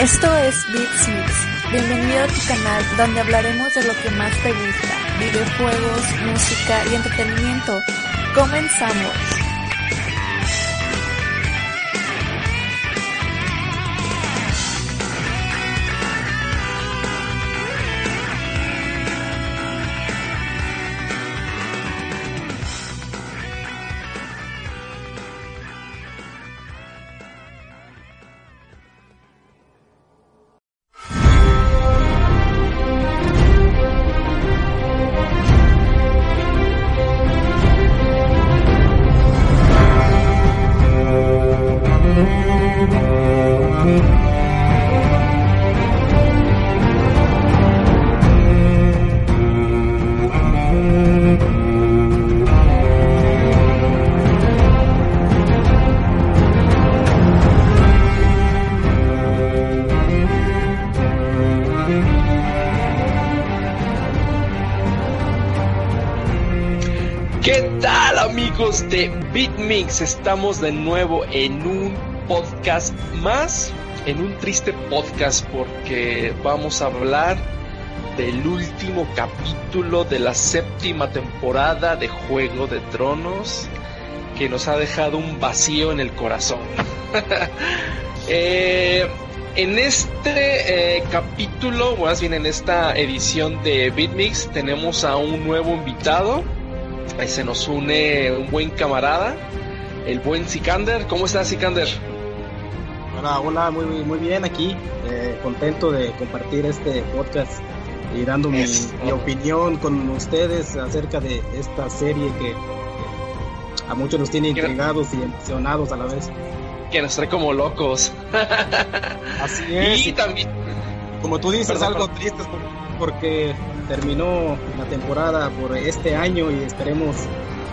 Esto es Beats Mix. Bienvenido a tu canal donde hablaremos de lo que más te gusta, videojuegos, música y entretenimiento. Comenzamos. ¿Qué tal amigos de BitMix? Estamos de nuevo en un podcast más, en un triste podcast porque vamos a hablar del último capítulo de la séptima temporada de Juego de Tronos que nos ha dejado un vacío en el corazón. Eh, en este eh, capítulo, más bien en esta edición de BitMix, tenemos a un nuevo invitado. Se nos une un buen camarada, el buen Sikander. ¿Cómo estás, Sikander? Hola, hola, muy, muy bien aquí. Eh, contento de compartir este podcast y dando mi, mi opinión con ustedes acerca de esta serie que a muchos nos tiene intrigados y emocionados a la vez. Que nos trae como locos. Así es. y también, Como tú dices, Perdón, algo perdón. triste por- porque terminó la temporada por este año y esperemos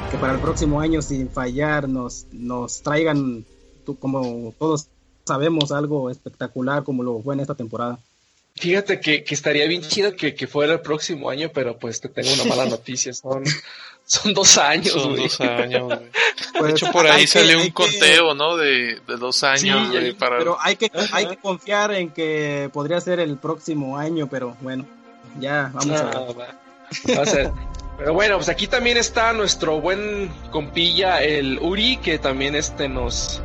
que para el próximo año sin fallar nos, nos traigan, tú- como todos sabemos, algo espectacular como lo fue en esta temporada. fíjate que, que estaría bien chido que, que fuera el próximo año, pero pues te tengo una mala noticia. Son, son dos años, Son güey. dos años, güey. De Pues, hecho, por ahí que- salió un que- conteo, ¿no? De, de dos años, Sí, güey, para... Pero hay que, hay que confiar en que podría ser el próximo año, pero bueno, ya vamos a Ah, ver. va. Va a ser. Pero bueno, pues aquí también está nuestro buen compilla, el Uri, que también este nos,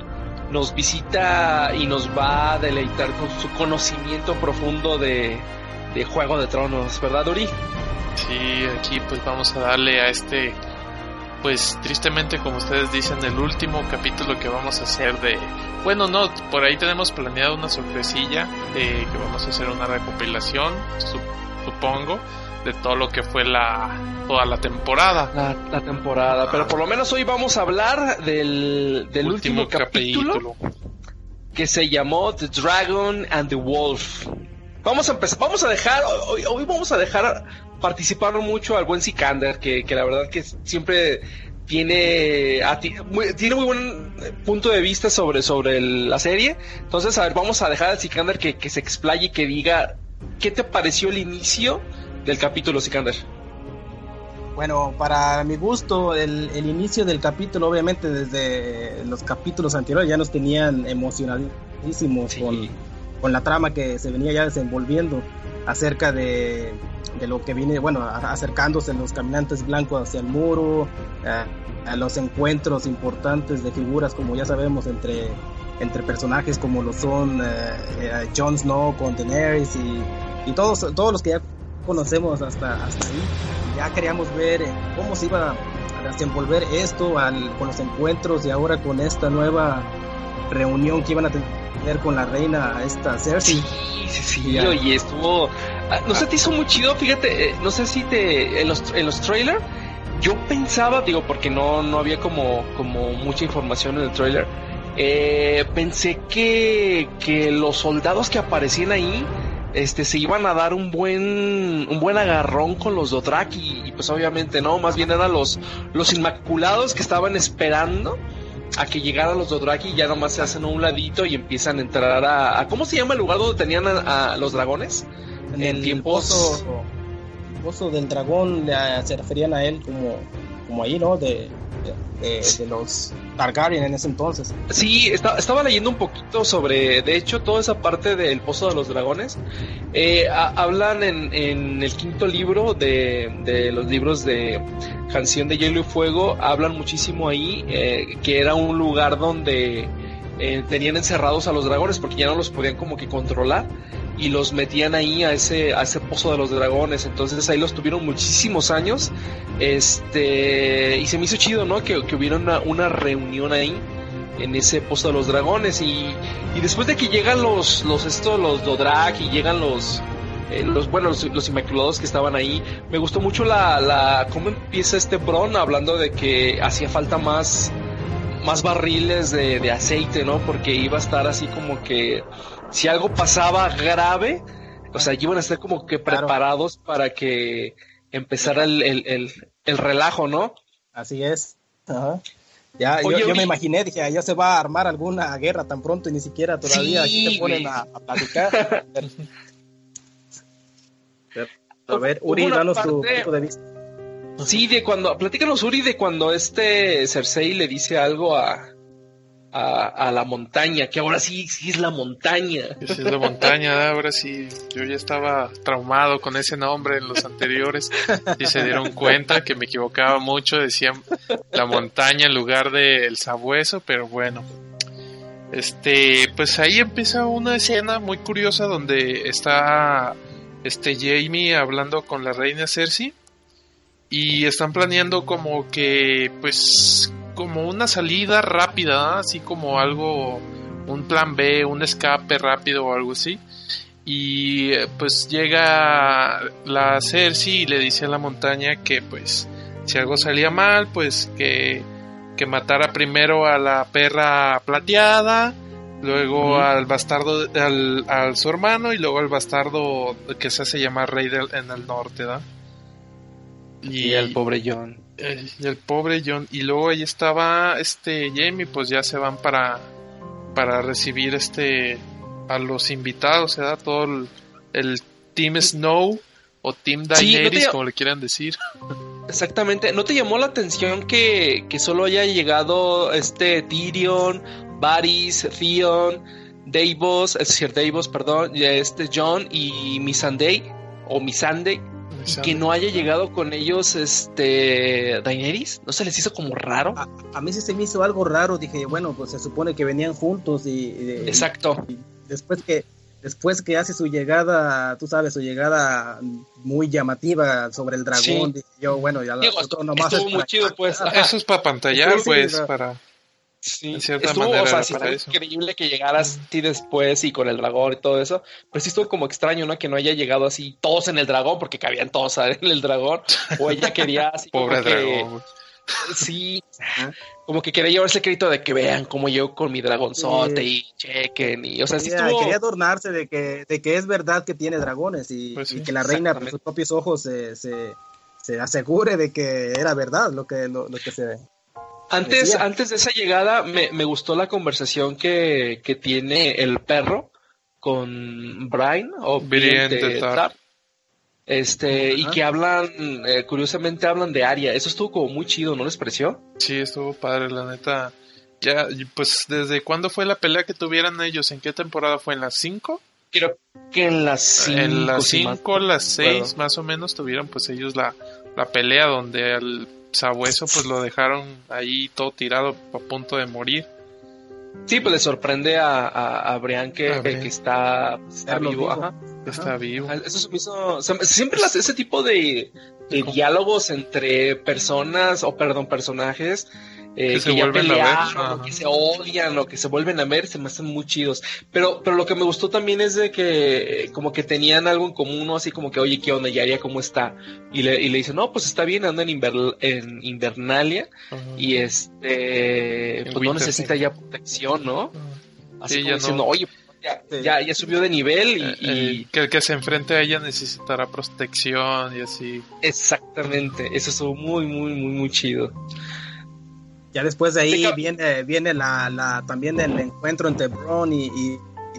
nos visita y nos va a deleitar con su conocimiento profundo de, de Juego de Tronos, ¿verdad, Uri? Sí, aquí pues vamos a darle a este, pues tristemente como ustedes dicen, el último capítulo que vamos a hacer de... Bueno, no, por ahí tenemos planeado una sorpresilla de que vamos a hacer una recopilación, supongo, de todo lo que fue la toda la temporada. La, la temporada. Pero por lo menos hoy vamos a hablar del, del último, capítulo, que se llamó The Dragon and the Wolf. Vamos a empezar, vamos a dejar, hoy, hoy vamos a dejar participar mucho al buen Sikander, que, que la verdad que siempre tiene, a ti- muy- tiene muy buen punto de vista sobre, sobre el- la serie. Entonces, a ver, vamos a dejar al Sikander que, que se explaye y que diga qué te pareció el inicio del capítulo, Sikander. Bueno, para mi gusto, el, el inicio del capítulo, obviamente desde los capítulos anteriores ya nos tenían emocionadísimos Sí. con, con la trama que se venía ya desenvolviendo acerca de, de lo que viene, bueno, a- acercándose los caminantes blancos hacia el muro, a, a los encuentros importantes de figuras, como ya sabemos, entre, entre personajes como lo son eh, eh, Jon Snow con Daenerys y, y todos, todos los que ya conocemos hasta, hasta ahí. ya queríamos ver eh, cómo se iba a desenvolver esto al, con los encuentros y ahora con esta nueva reunión que iban a tener con la reina esta Cersei. Sí, sí, sí, oye, estuvo... Ah, no sé, te hizo muy chido, fíjate, eh, no sé si te... En los, en los trailers, yo pensaba, digo, porque no, no había como, como mucha información en el trailer, eh, pensé que, que los soldados que aparecían ahí este se iban a dar un buen un buen agarrón con los Dothraki y, pues obviamente no, más bien eran los los inmaculados que estaban esperando a que llegaran los Dothraki y ya nomás se hacen a un ladito y empiezan a entrar a, ¿cómo se llama el lugar donde tenían a, los dragones? En, el tiempos pozo, del dragón se referían a él como como ahí, ¿no? De de, los Targaryen en ese entonces. Sí, estaba leyendo un poquito sobre, de hecho, toda esa parte del Pozo de los Dragones. Eh, hablan en, el quinto libro de, los libros de Canción de Hielo y Fuego, hablan muchísimo ahí eh, que era un lugar donde eh, tenían encerrados a los dragones porque ya no los podían como que controlar y los metían ahí a ese, a ese pozo de los dragones. Entonces ahí los tuvieron muchísimos años. Este, y se me hizo chido, ¿no? Que, que hubiera una, reunión ahí en ese pozo de los dragones. Y, y después de que llegan los, los, estos, los Dodrak y llegan los, eh, los bueno los, inmaculados que estaban ahí me gustó mucho la, la cómo empieza este Bron hablando de que hacía falta más más barriles de, de aceite no porque iba a estar así como que si algo pasaba grave, o sea, iban a estar como que preparados para que empezara el, el, el, relajo, ¿no? Así es. Ya, yo, me imaginé, dije, ya se va a armar alguna guerra tan pronto y ni siquiera todavía aquí te ponen a, platicar. a ver, Uri, danos tu punto de vista. Sí, de cuando, platícanos Uri de cuando este Cersei le dice algo a, a, la montaña, que ahora sí, sí es la montaña. Es la montaña, ahora sí. Yo ya estaba traumado con ese nombre en los anteriores y se dieron cuenta que me equivocaba mucho, decían la montaña en lugar del sabueso, pero bueno. Este, pues ahí empieza una escena muy curiosa donde está este Jamie hablando con la reina Cersei y están planeando como que pues como una salida rápida, así como algo, un plan B, un escape rápido o algo así. Y pues llega la Cersei y le dice a la montaña que pues si algo salía mal, pues que, que matara primero a la perra plateada, luego al bastardo, al, al, su hermano y luego al bastardo que se hace llamar rey en el norte, ¿da? Y, el pobre John. y el pobre John. Y luego ahí estaba este Jamie, pues ya se van para, para recibir este a los invitados, se da todo el, Team Snow o Team Daenerys, como le quieran decir. Exactamente. ¿No te llamó la atención que, que solo haya llegado este Tyrion, Varys, Theon, Davos, es decir, Davos, perdón, este John y Missandei o Missandei? Que no haya llegado con ellos este Daenerys, ¿no se les hizo como raro? A, mí sí se me hizo algo raro, dije, bueno, pues se supone que venían juntos y, Exacto. después que después que hace su llegada, tú sabes, su llegada muy llamativa sobre el dragón, yo, bueno, ya Digo, nomás estuvo muy chido, pues. Eso es para pantallar, pues, para Sí, estuvo, o sea, increíble que llegaras así después y con el dragón y todo eso, pero sí estuvo como extraño, ¿no? Que no haya llegado así todos en el dragón, porque cabían todos en el dragón, o ella quería así Pobre dragón. Sí, como que quería llevarse el crédito de que vean cómo yo con mi dragonzote y chequen y, o sea, sí estuvo... Quería adornarse de que, de que es verdad que tiene dragones y, pues que la reina por sus propios ojos se, se, se, asegure de que era verdad lo que, lo, lo que se antes, antes de esa llegada, me, me gustó la conversación que, que, tiene el perro con Brian o Brian de Este, y que hablan, eh, curiosamente hablan de Aria. Eso estuvo como muy chido, ¿no les pareció? Sí, estuvo padre, la neta. Ya, pues, ¿desde cuándo fue la pelea que tuvieran ellos? ¿En qué temporada fue? ¿En las 5? Creo que en las 5. En las 5, las 6 más o menos tuvieron pues ellos la, la pelea donde el sabueso pues lo dejaron ahí todo tirado a punto de morir. Sí, pues le sorprende a, a, Brian que, que está, vivo. Está vivo. Ah, eso me hizo, siempre las, ese tipo de, diálogos entre personas, o perdón, personajes, eh, que, se vuelven a ver. que se odian, o que se vuelven a ver, se me hacen muy chidos. Pero, pero lo que me gustó también es de que como que tenían algo en común, ¿no? Así como que, oye, ¿qué onda? Yaria, ¿cómo está? Y le, y le dice, no, pues está bien, anda en, en Invernalia, y este, pues no necesita ya protección, ¿no? Así como diciendo, oye, ya, ya, subió de nivel y, eh, que el que se enfrente a ella necesitará protección y así. Exactamente, eso estuvo muy, muy, muy, muy chido. Ya después de ahí viene, viene la, la, también el encuentro entre Bron y,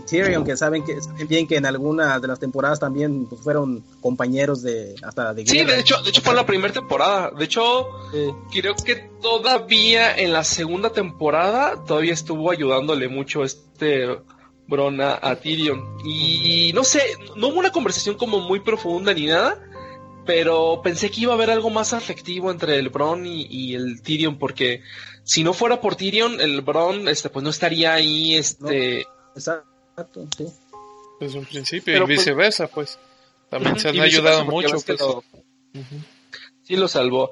Tyrion, que saben que bien que en alguna de las temporadas también pues, fueron compañeros de hasta de Sí, de hecho, de hecho fue la primera temporada. De hecho, creo que todavía en la segunda temporada todavía estuvo ayudándole mucho este Brona a Tyrion. Y no sé, no hubo una conversación como muy profunda ni nada, pero pensé que iba a haber algo más afectivo entre el Bron y, el Tyrion, porque si no fuera por Tyrion, el Bron este, pues no estaría ahí. este Exacto, sí. Desde un principio, y pues, viceversa, pues. También se han ayudado mucho. Pues. Sí, lo salvó.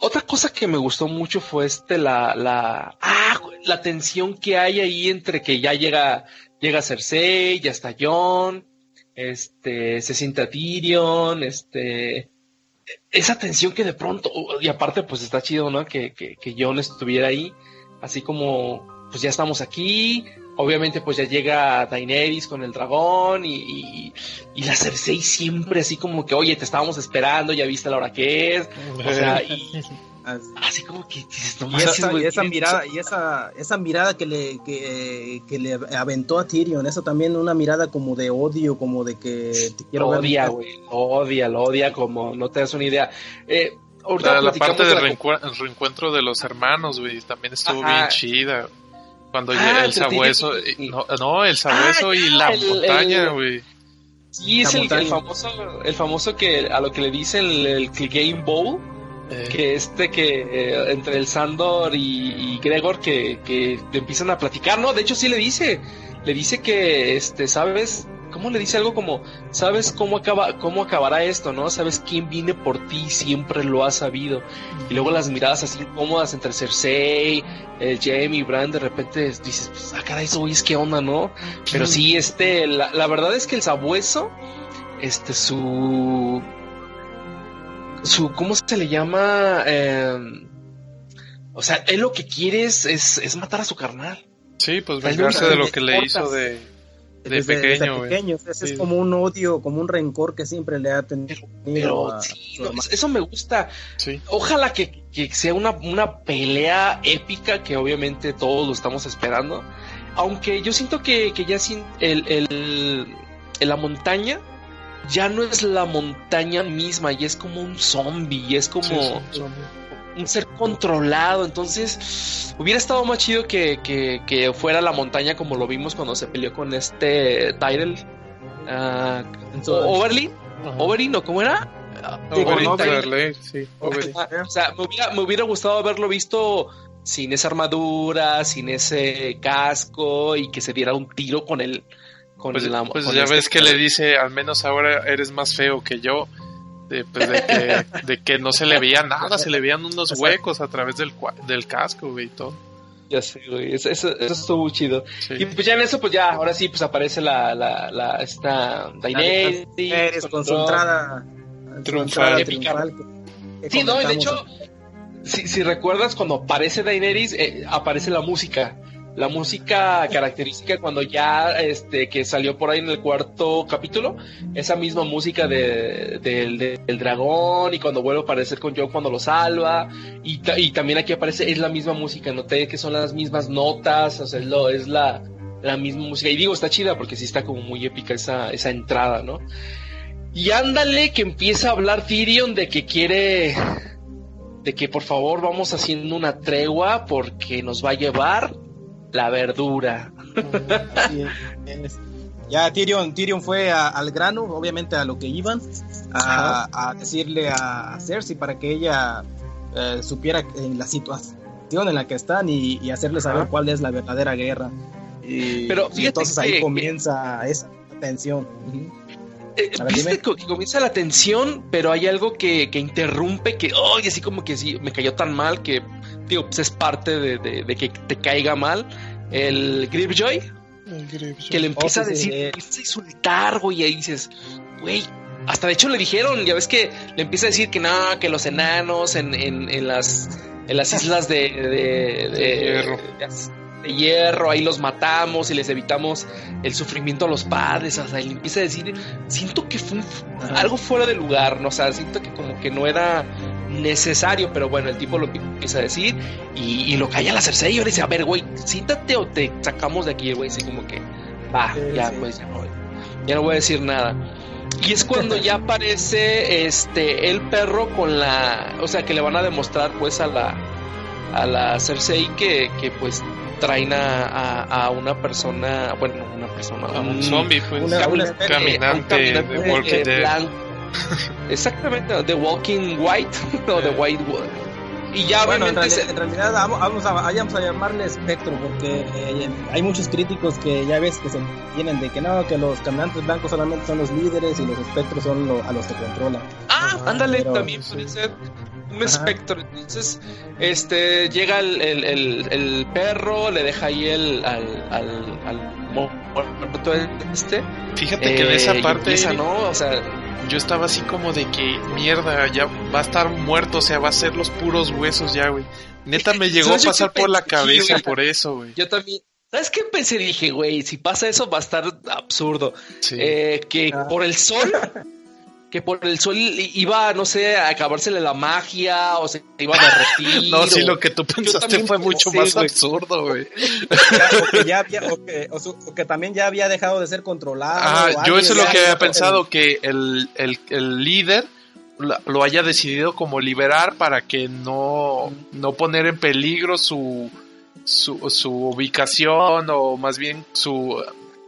otra cosa que me gustó mucho fue este la la ah, la tensión que hay ahí entre que ya llega llega Cersei, ya está Jon, este se sienta Tyrion, este esa tensión que de pronto y aparte pues está chido, ¿no? Que que que Jon estuviera ahí, así como pues ya estamos aquí, obviamente pues ya llega Daenerys con el dragón y, y, la Cersei siempre así como que, oye, te estábamos esperando, ya viste la hora que es. O sea, y, así como que y, esa, mirada y esa esa mirada que le que, le aventó a Tyrion eso también una mirada como de odio como de que te quiero lo odia güey lo odia lo odia como no te das una idea. Eh, la, parte del reencuentro de los hermanos güey también estuvo bien chida. Cuando ah, el sabueso no, el sabueso y la montaña güey. Sí, es el, famoso, el famoso que a lo que le dicen el, el Game Bowl, eh. Que este que eh, entre el Sandor y, Gregor que, que empiezan a platicar, ¿no? De hecho sí le dice, le dice que, este, ¿sabes? ¿Cómo le dice algo como, sabes cómo acaba, cómo acabará esto, no? Sabes quién viene por ti, siempre lo has sabido. Y luego las miradas así incómodas entre Cersei, el Jamie y Bran, de repente dices, pues, ah, caray, eso es que onda, ¿no? Pero sí, este, la, la verdad es que el sabueso, este, su, su, ¿cómo se le llama? Em, o sea, él lo que quiere es, es, matar a su carnal. Sí, pues vengarse de lo que le hizo de, de pequeño. Es como un odio, como un rencor que siempre le ha tenido. Pero, sí, eso me gusta. Ojalá que, sea una, una, pelea épica que obviamente todos lo estamos esperando. Aunque yo siento que, que ya sin el, el, en la montaña ya no es la montaña misma, y es como un zombie, y es como un ser controlado. Entonces, hubiera estado más chido que, fuera la montaña como lo vimos cuando se peleó con este Tyrell. Uh, Overly, Overly, ¿no? ¿Cómo era? Overly, sí, O sea, me hubiera, me hubiera gustado haberlo visto sin esa armadura, sin ese casco y que se diera un tiro con el, pues, pues ya este ves que le dice, al menos ahora eres más feo que yo. De, pues de, que, no se le veía nada, se le veían unos huecos a través del, del casco, güey, y todo. Ya sé, güey, eso, eso, estuvo muy chido. Y pues ya en eso, pues ya, ahora sí, pues aparece la, la, la esta Daenerys. con su entrada triunfal. triunfal sí, no, de hecho, si, si recuerdas, cuando aparece Daenerys, eh, aparece la música la música característica cuando ya este que salió por ahí en el cuarto capítulo, esa misma música de, del dragón y cuando vuelve a aparecer con Joe cuando lo salva. Y, y, también aquí aparece es la misma música, noté que son las mismas notas, o sea, es, lo, es la, la misma música. Y digo está chida porque sí está como muy épica esa, esa entrada, ¿no? Y ándale que empieza a hablar Tyrion de que quiere de que por favor vamos haciendo una tregua porque nos va a llevar la verdura. Ya Tyrion, Tyrion fue al grano, obviamente a lo que iban, a, decirle a Cersei para que ella eh, supiera en la situación en la que están y, hacerle saber cuál es la verdadera guerra. Y, Pero entonces ahí comienza esa tensión. Eh, Viste que comienza la tensión, pero hay algo que, que interrumpe, que, oh, así como que sí, me cayó tan mal que, digo, pues es parte de, de, que te caiga mal. El Gripjoy, que le empieza a oh, decir, empieza a insultar, güey, y ahí dices, güey, hasta de hecho le dijeron, ya ves que le empieza a decir que no, que los enanos en, en, en las en las islas de, de, de, de hierro, ahí los matamos y les evitamos el sufrimiento a los padres. O sea, él empieza a decir, siento que fue algo fuera de lugar, ¿no? O sea, siento que como que no era necesario, pero bueno, el tipo lo empieza a decir y, lo calla la Cersei y le dice, a ver, güey, siéntate o te sacamos de aquí, güey, así como que, va, ya, pues ya no, ya no voy a decir nada. Y es cuando ya aparece este el perro con la, o sea, que le van a demostrar pues a la a la Cersei que, que pues traen a, a, una persona, bueno, una persona, a un, zombie, pues, un caminante, de Walking Dead. Exactamente, The Walking White o The White y ya bueno, en, realidad, vamos, a, vamos a llamarle espectro porque eh, hay muchos críticos que ya ves que se vienen de que no, que los caminantes blancos solamente son los líderes y los espectros son a los que controlan. Ah, ándale, también puede ser un espectro. Entonces, este llega el, el, el, perro, le deja ahí el al, al, al este. Fíjate que de esa eh, parte. ¿no? O sea, yo estaba así como de que mierda, ya va a estar muerto, o sea, va a ser los puros huesos ya, güey. Neta me llegó a pasar por la cabeza por eso, güey. Yo también. ¿Sabes qué pensé? Dije, güey, si pasa eso va a estar absurdo. Eh, que ah. por el sol que por el sol iba, no sé, a acabársele la magia o se iba a derretir. no, sí, lo que tú pensaste fue mucho más absurdo, güey. o, que ya había, o, que, o, que, también ya había dejado de ser controlado. Ah, yo eso es lo que había pensado, que el, el, el líder lo haya decidido como liberar para que no, no poner en peligro su, su, su ubicación o más bien su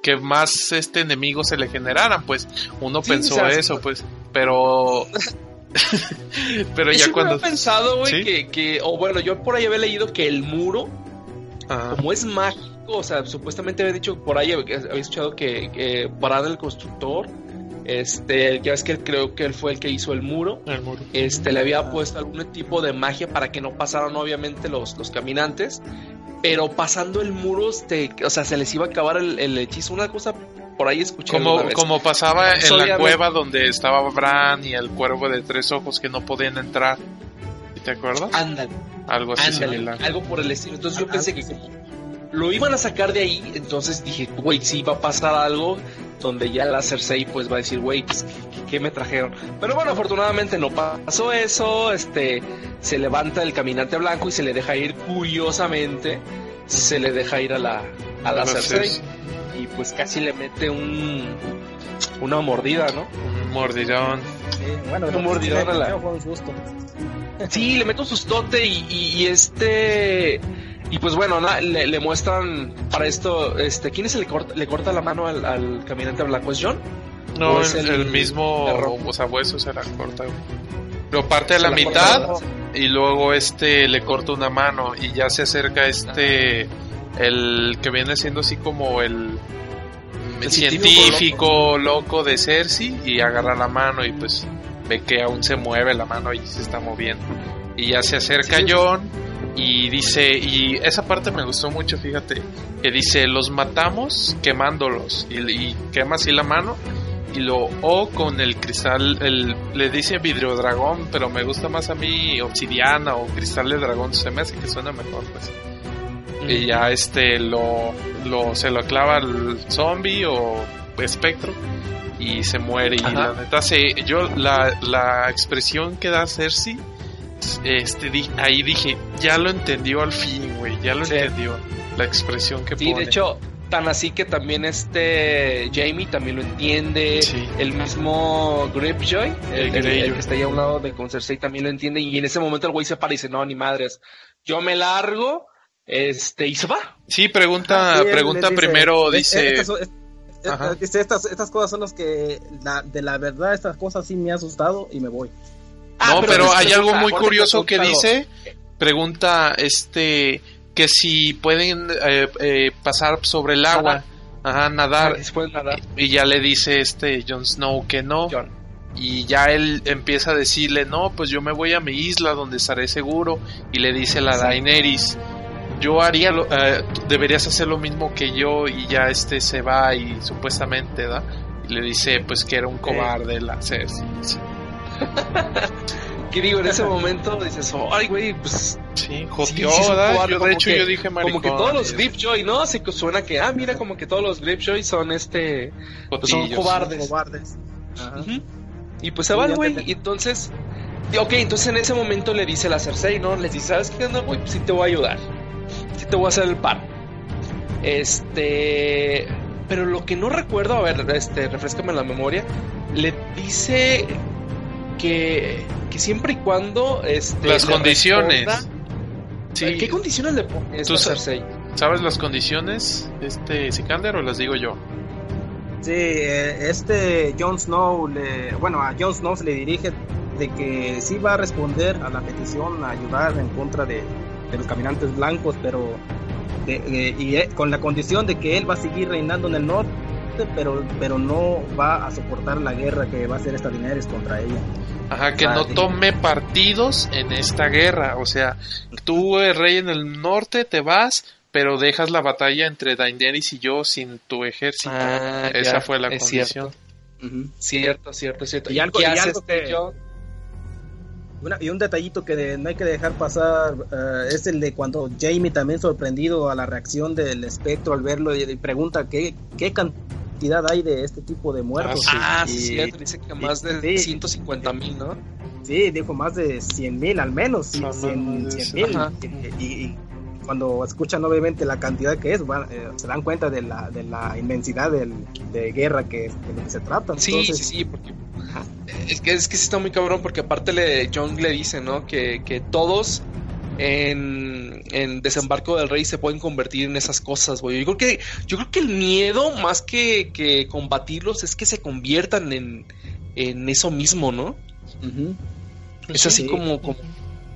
que más este enemigo se le generaran, pues uno pensó eso, pues, pero pero ya cuando he pensado, güey, que, que o bueno, yo por ahí había leído que el muro como es mágico, o sea, supuestamente había dicho por ahí había escuchado que, que el constructor este, ya ves que creo que él fue el que hizo el muro. El muro. Este, le había puesto algún tipo de magia para que no pasaran obviamente los, los caminantes pero pasando el muro, este, o sea, se les iba a acabar el, hechizo. Una cosa por ahí escuché. Como, como pasaba en la cueva donde estaba Bran y el cuervo de tres ojos que no podían entrar. ¿Te acuerdas? Ándale. Algo así Algo por el estilo. Entonces yo pensé que lo iban a sacar de ahí, entonces dije, güey, si va a pasar algo donde ya la Cersei pues va a decir, güey, pues, ¿qué, me trajeron? Pero bueno, afortunadamente no pasó eso, este, se levanta el caminante blanco y se le deja ir curiosamente, se le deja ir a la, a la Cersei y pues casi le mete un, una mordida, ¿no? Un mordidón. Sí, bueno, un mordidón a la... Sí, le meto un sustote y, y este y pues bueno, le, muestran para esto, este, ¿quién es el que corta, le corta la mano al, caminante blanco? ¿Es John? No, es el, mismo, o sea, hueso se la corta. Lo parte a la, mitad y luego este le corta una mano y ya se acerca este, el que viene siendo así como el, científico, loco. de Cersei y agarra la mano y pues ve que aún se mueve la mano y se está moviendo. Y ya se acerca John y dice, y esa parte me gustó mucho, fíjate, que dice, los matamos quemándolos y, quema así la mano y lo o con el cristal, el, le dice vidrio dragón, pero me gusta más a mí obsidiana o cristal de dragón, se me hace que suena mejor pues. Y ya este lo, lo se lo clava al zombie o espectro y se muere. Y la neta se, yo la, la expresión que da Cersei este, ahí dije, ya lo entendió al fin, güey, ya lo entendió. La expresión que sí, de hecho, tan así que también este Jamie también lo entiende. El mismo Gripjoy, el, que está ahí a un lado de con Cersei, también lo entiende. Y en ese momento el güey se para y dice, no, ni madres, yo me largo, este, y se va. Sí, pregunta, pregunta primero, dice... Estas, estas, cosas son las que, de la verdad, estas cosas sí me ha asustado y me voy. Ah, no, pero, hay algo muy curioso que dice, pregunta este que si pueden eh, eh, pasar sobre el agua Ajá, nadar. Después nadar. Y ya le dice este Jon Snow que no. Y ya él empieza a decirle, no, pues yo me voy a mi isla donde estaré seguro. Y le dice la Daenerys, yo haría, lo, eh, deberías hacer lo mismo que yo. Y ya este se va y supuestamente, ¿da? Y le dice, pues que era un cobarde la Cersei. que digo, en ese momento dices, ay, güey, pues. Sí, joteó, yo, de hecho, yo dije maricón, Como que todos los Gripjoy, ¿no? Así que suena que, ah, mira, como que todos los Gripjoy son este. Pues son cobardes. cobardes. Ajá. Y pues se va el güey. Y entonces. Ok, entonces en ese momento le dice la Cersei, ¿no? Le dice, ¿sabes qué? No, güey, pues sí te voy a ayudar. Sí te voy a hacer el pan. Este. Pero lo que no recuerdo, a ver, este, refrescame la memoria. Le dice que, que siempre y cuando este, las condiciones sí. ¿qué condiciones le pone ¿Tú Cersei? ¿sabes las condiciones este Sikander o las digo yo? Sí, eh, este Jon Snow le, bueno a Jon Snow se le dirige de que sí va a responder a la petición a ayudar en contra de, de los caminantes blancos pero y eh, con la condición de que él va a seguir reinando en el norte pero, pero no va a soportar la guerra que va a hacer esta Daenerys contra ella. Ajá, que no tome partidos en esta guerra. O sea, tú, eres rey en el norte, te vas, pero dejas la batalla entre Daenerys y yo sin tu ejército. Ah, Esa fue la condición. Cierto. cierto, cierto, Y algo, que, yo... y un detallito que no hay que dejar pasar eh, es el de cuando Jamie también sorprendido a la reacción del espectro al verlo y, pregunta qué, qué, cantidad hay de este tipo de muertos. Ah, sí, dice que más de 150 mil, ¿no? Sí, dijo más de 100 mil al menos, 100 mil. Y, cuando escuchan obviamente la cantidad que es, eh, se dan cuenta de la, de la inmensidad del, de guerra que, de lo que se trata. Sí, sí, sí, porque es que, es que sí está muy cabrón porque aparte le, John le dice, ¿no? Que, que todos en, Desembarco del Rey se pueden convertir en esas cosas, güey. Yo creo que, yo creo que el miedo, más que, combatirlos, es que se conviertan en, eso mismo, ¿no? Es así como, como,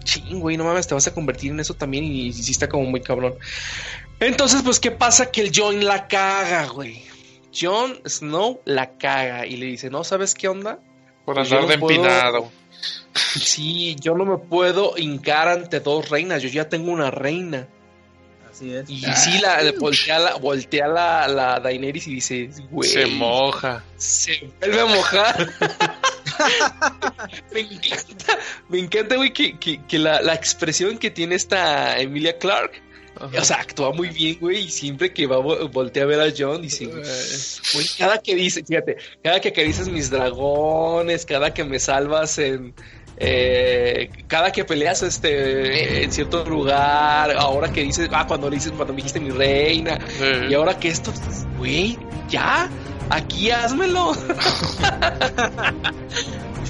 ching, güey, no mames, te vas a convertir en eso también y, sí está como muy cabrón. Entonces, pues, ¿qué pasa? Que el John la caga, güey. Jon Snow la caga y le dice, no, ¿sabes qué onda? Por pues andar de empinado. Sí, yo no me puedo hincar ante dos reinas, yo ya tengo una reina. Así es. Y sí, la, voltea, la, voltea la, la Daenerys y dice, güey. Se moja. Se vuelve a mojar. me encanta, me encanta, güey, que, que, la, la, expresión que tiene esta Emilia Clark. O sea, actúa muy bien, güey, y siempre que va voltea a ver a John, dice, güey, cada que dice, fíjate, cada que dices mis dragones, cada que me salvas en, eh, cada que peleas este en cierto lugar, ahora que dices, ah, cuando le dices, cuando me dijiste mi reina, y ahora que esto, güey, ya, aquí házmelo.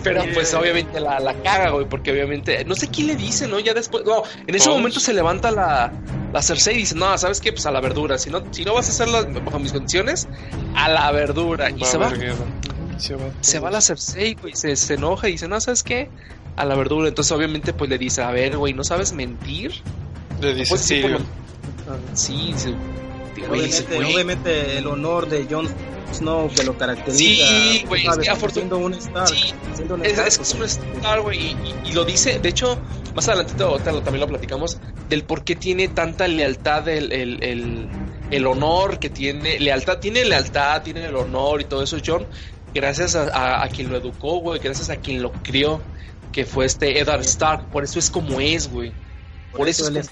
Pero pues obviamente la, la caga, güey, porque obviamente, no sé quién le dice, ¿no? Ya después, no, en ese momento se levanta la, la Cersei y dice, no, ¿sabes qué? Pues a la verdura, si no, si no vas a hacerlo bajo mis condiciones, a la verdura. Y se va. Se va. la Cersei, güey, se, se enoja y dice, no, ¿sabes qué? a la verdura. Entonces, obviamente, pues le dice, a ver, güey, ¿no sabes mentir? Le dice, pues, sí. Sí, sí. Obviamente, obviamente, el honor de Jon Snow que lo caracteriza. Sí, güey, siendo un star. Sí, es, star, es, es, un star, güey. Y, lo dice, de hecho, más adelante también lo platicamos, del por qué tiene tanta lealtad el, el, el, el honor que tiene, lealtad, tiene lealtad, tiene el honor y todo eso, John, gracias a, a, a quien lo educó, güey, gracias a quien lo crió que fue este Eddard Stark. Por eso es como es, güey. Por, eso, es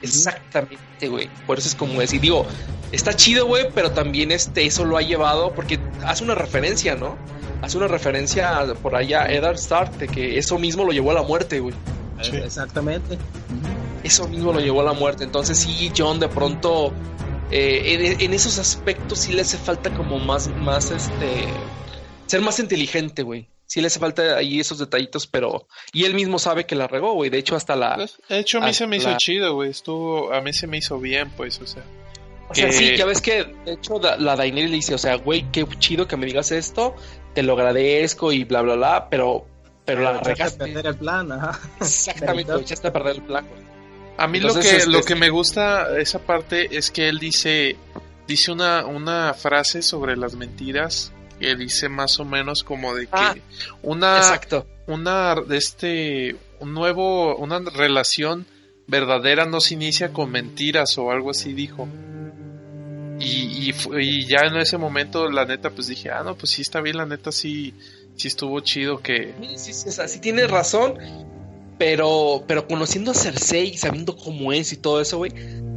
exactamente, güey. Por eso es como es. Y digo, está chido, güey, pero también este, eso lo ha llevado porque hace una referencia, ¿no? Hace una referencia por allá a Eddard Stark de que eso mismo lo llevó a la muerte, güey. Exactamente. Eso mismo lo llevó a la muerte. Entonces sí, John de pronto eh, en, esos aspectos sí le hace falta como más, más este, ser más inteligente, güey sí le hace falta ahí esos detallitos, pero. Y él mismo sabe que la regó, güey. De hecho, hasta la. Pues, de hecho, a mí se me hizo chido, güey. Estuvo. A mí se me hizo bien, pues, o sea. O sea, sí, ya ves que, de hecho, la Daenerys le dice, o sea, güey, qué chido que me digas esto, te lo agradezco y bla, bla, bla, pero, pero la regaste. perder el plan, ajá. Exactamente, echaste a perder el plan. A mí lo que, lo este que me gusta esa parte es que él dice, dice una, una frase sobre las mentiras que dice más o menos como de que Ah, una Exacto. una de este un nuevo una relación verdadera no se inicia con mentiras o algo así dijo y, y, y ya en ese momento la neta pues dije ah no pues sí está bien la neta sí sí estuvo chido que Sí, sí, sí, o sea, sí tienes razón, pero, pero conociendo a Cersei y sabiendo cómo es y todo eso, güey,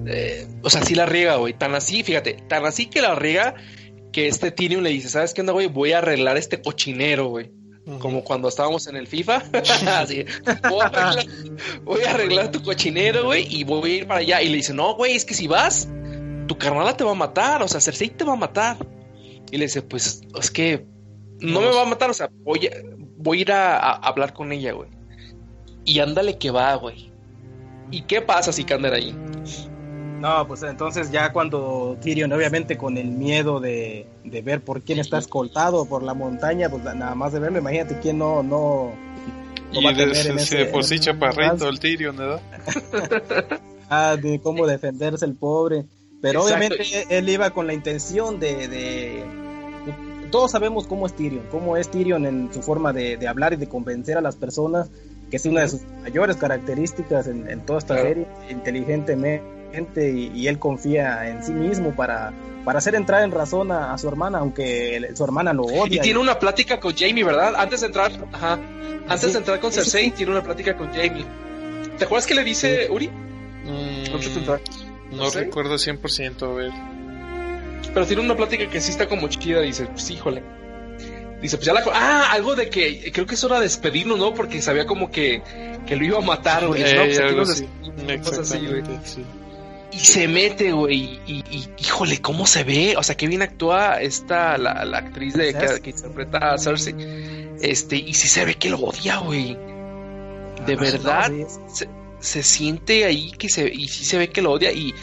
eh, o sea, sí la riega, güey, tan así, fíjate, tan así que la riega que este Tyrion le dice, ¿sabes qué onda, güey? Voy a arreglar este cochinero, güey. Como cuando estábamos en el FIFA. Así, voy, a arreglar, voy a arreglar tu cochinero, güey, y voy a ir para allá. Y le dice, no, güey, es que si vas, tu carnala te va a matar, o sea, Cersei te va a matar. Y le dice, pues, es que no me va a matar, o sea, voy a, voy a ir a, a hablar con ella, güey. Y ándale que va, güey. ¿Y qué pasa si Kander ahí? No, pues entonces ya cuando Tyrion, obviamente con el miedo de, de ver por quién está escoltado por la montaña, pues nada más de verlo, imagínate quién no, no, no va y a de, en si ese- de por sí en ese chaparrito trance. el Tyrion ¿verdad? ah, de cómo defenderse el pobre. Pero Exacto. obviamente él iba con la intención de, de- Todos sabemos cómo es Tyrion, cómo es Tyrion en su forma de, de hablar y de convencer a las personas, que es una de sus mayores características en, en toda esta Claro. serie, inteligentemente, y, y él confía en sí mismo para, para hacer entrar en razón a, a su hermana, aunque el- su hermana lo Y odia. tiene una plática con Jamie, ¿verdad? Antes de entrar, ajá. Antes Sí. de entrar con sí, Cersei, sí. tiene una plática con Jamie. ¿Te acuerdas que le dice Uri? Mm, Antes de entrar. no recuerdo 100% a ver Pero tiene una plática que sí está como chida. Dice, pues híjole. Dice, pues ya la. Ah, algo de que creo que es hora de despedirlo, ¿no? Porque sabía como que, que lo iba a matar, güey. Eh, No, pues aquí nos así. güey. Sí. Y se mete, güey. Y, y, híjole, ¿cómo se ve? O sea, qué bien actúa esta, la, la actriz de, que, interpreta a Cersei. Este, y sí se ve que lo odia, güey. De Ajá, verdad, no, sí, se, se siente ahí que se, y sí se ve que lo odia. Y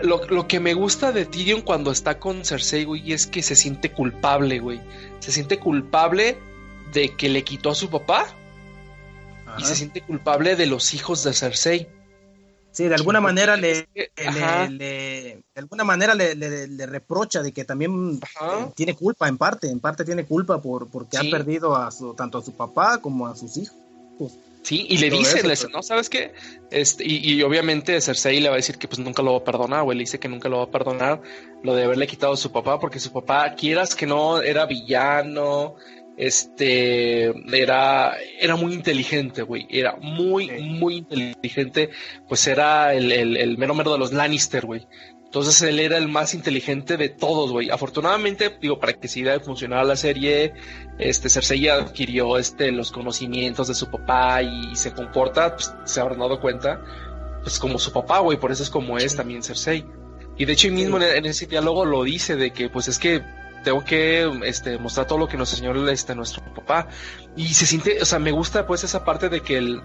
lo, lo que me gusta de Tyrion cuando está con Cersei, güey, es que se siente culpable, güey. Se siente culpable de que le quitó a su papá Ajá. y se siente culpable de los hijos de Cersei. Sí, de alguna manera le, le, le- de alguna manera le, reprocha de que también Ajá. eh, tiene culpa en parte, en parte tiene culpa por porque Sí. ha perdido a su tanto a su papá como a sus hijos. Sí, y le dice, eso, le dice, pues. no, ¿sabes qué? Este, y, y obviamente Cersei le va a decir que pues nunca lo va a perdonar, güey, le dice que nunca lo va a perdonar lo de haberle quitado a su papá, porque su papá, quieras que no, era villano, este, era, era muy inteligente, güey, era muy, Sí. muy inteligente, pues era el, el, el mero mero de los Lannister, güey. Entonces él era el más inteligente de todos, güey. Afortunadamente, digo, para que siga funcionara la serie, este Cersei adquirió este los conocimientos de su papá y, se comporta, pues, se habrán dado cuenta, pues como su papá, güey, por eso es como es también Cersei. Y de hecho, él mismo en, en ese diálogo lo dice de que, pues es que tengo que este, mostrar todo lo que nos enseñó este, nuestro papá. Y se siente, o sea, me gusta pues esa parte de que el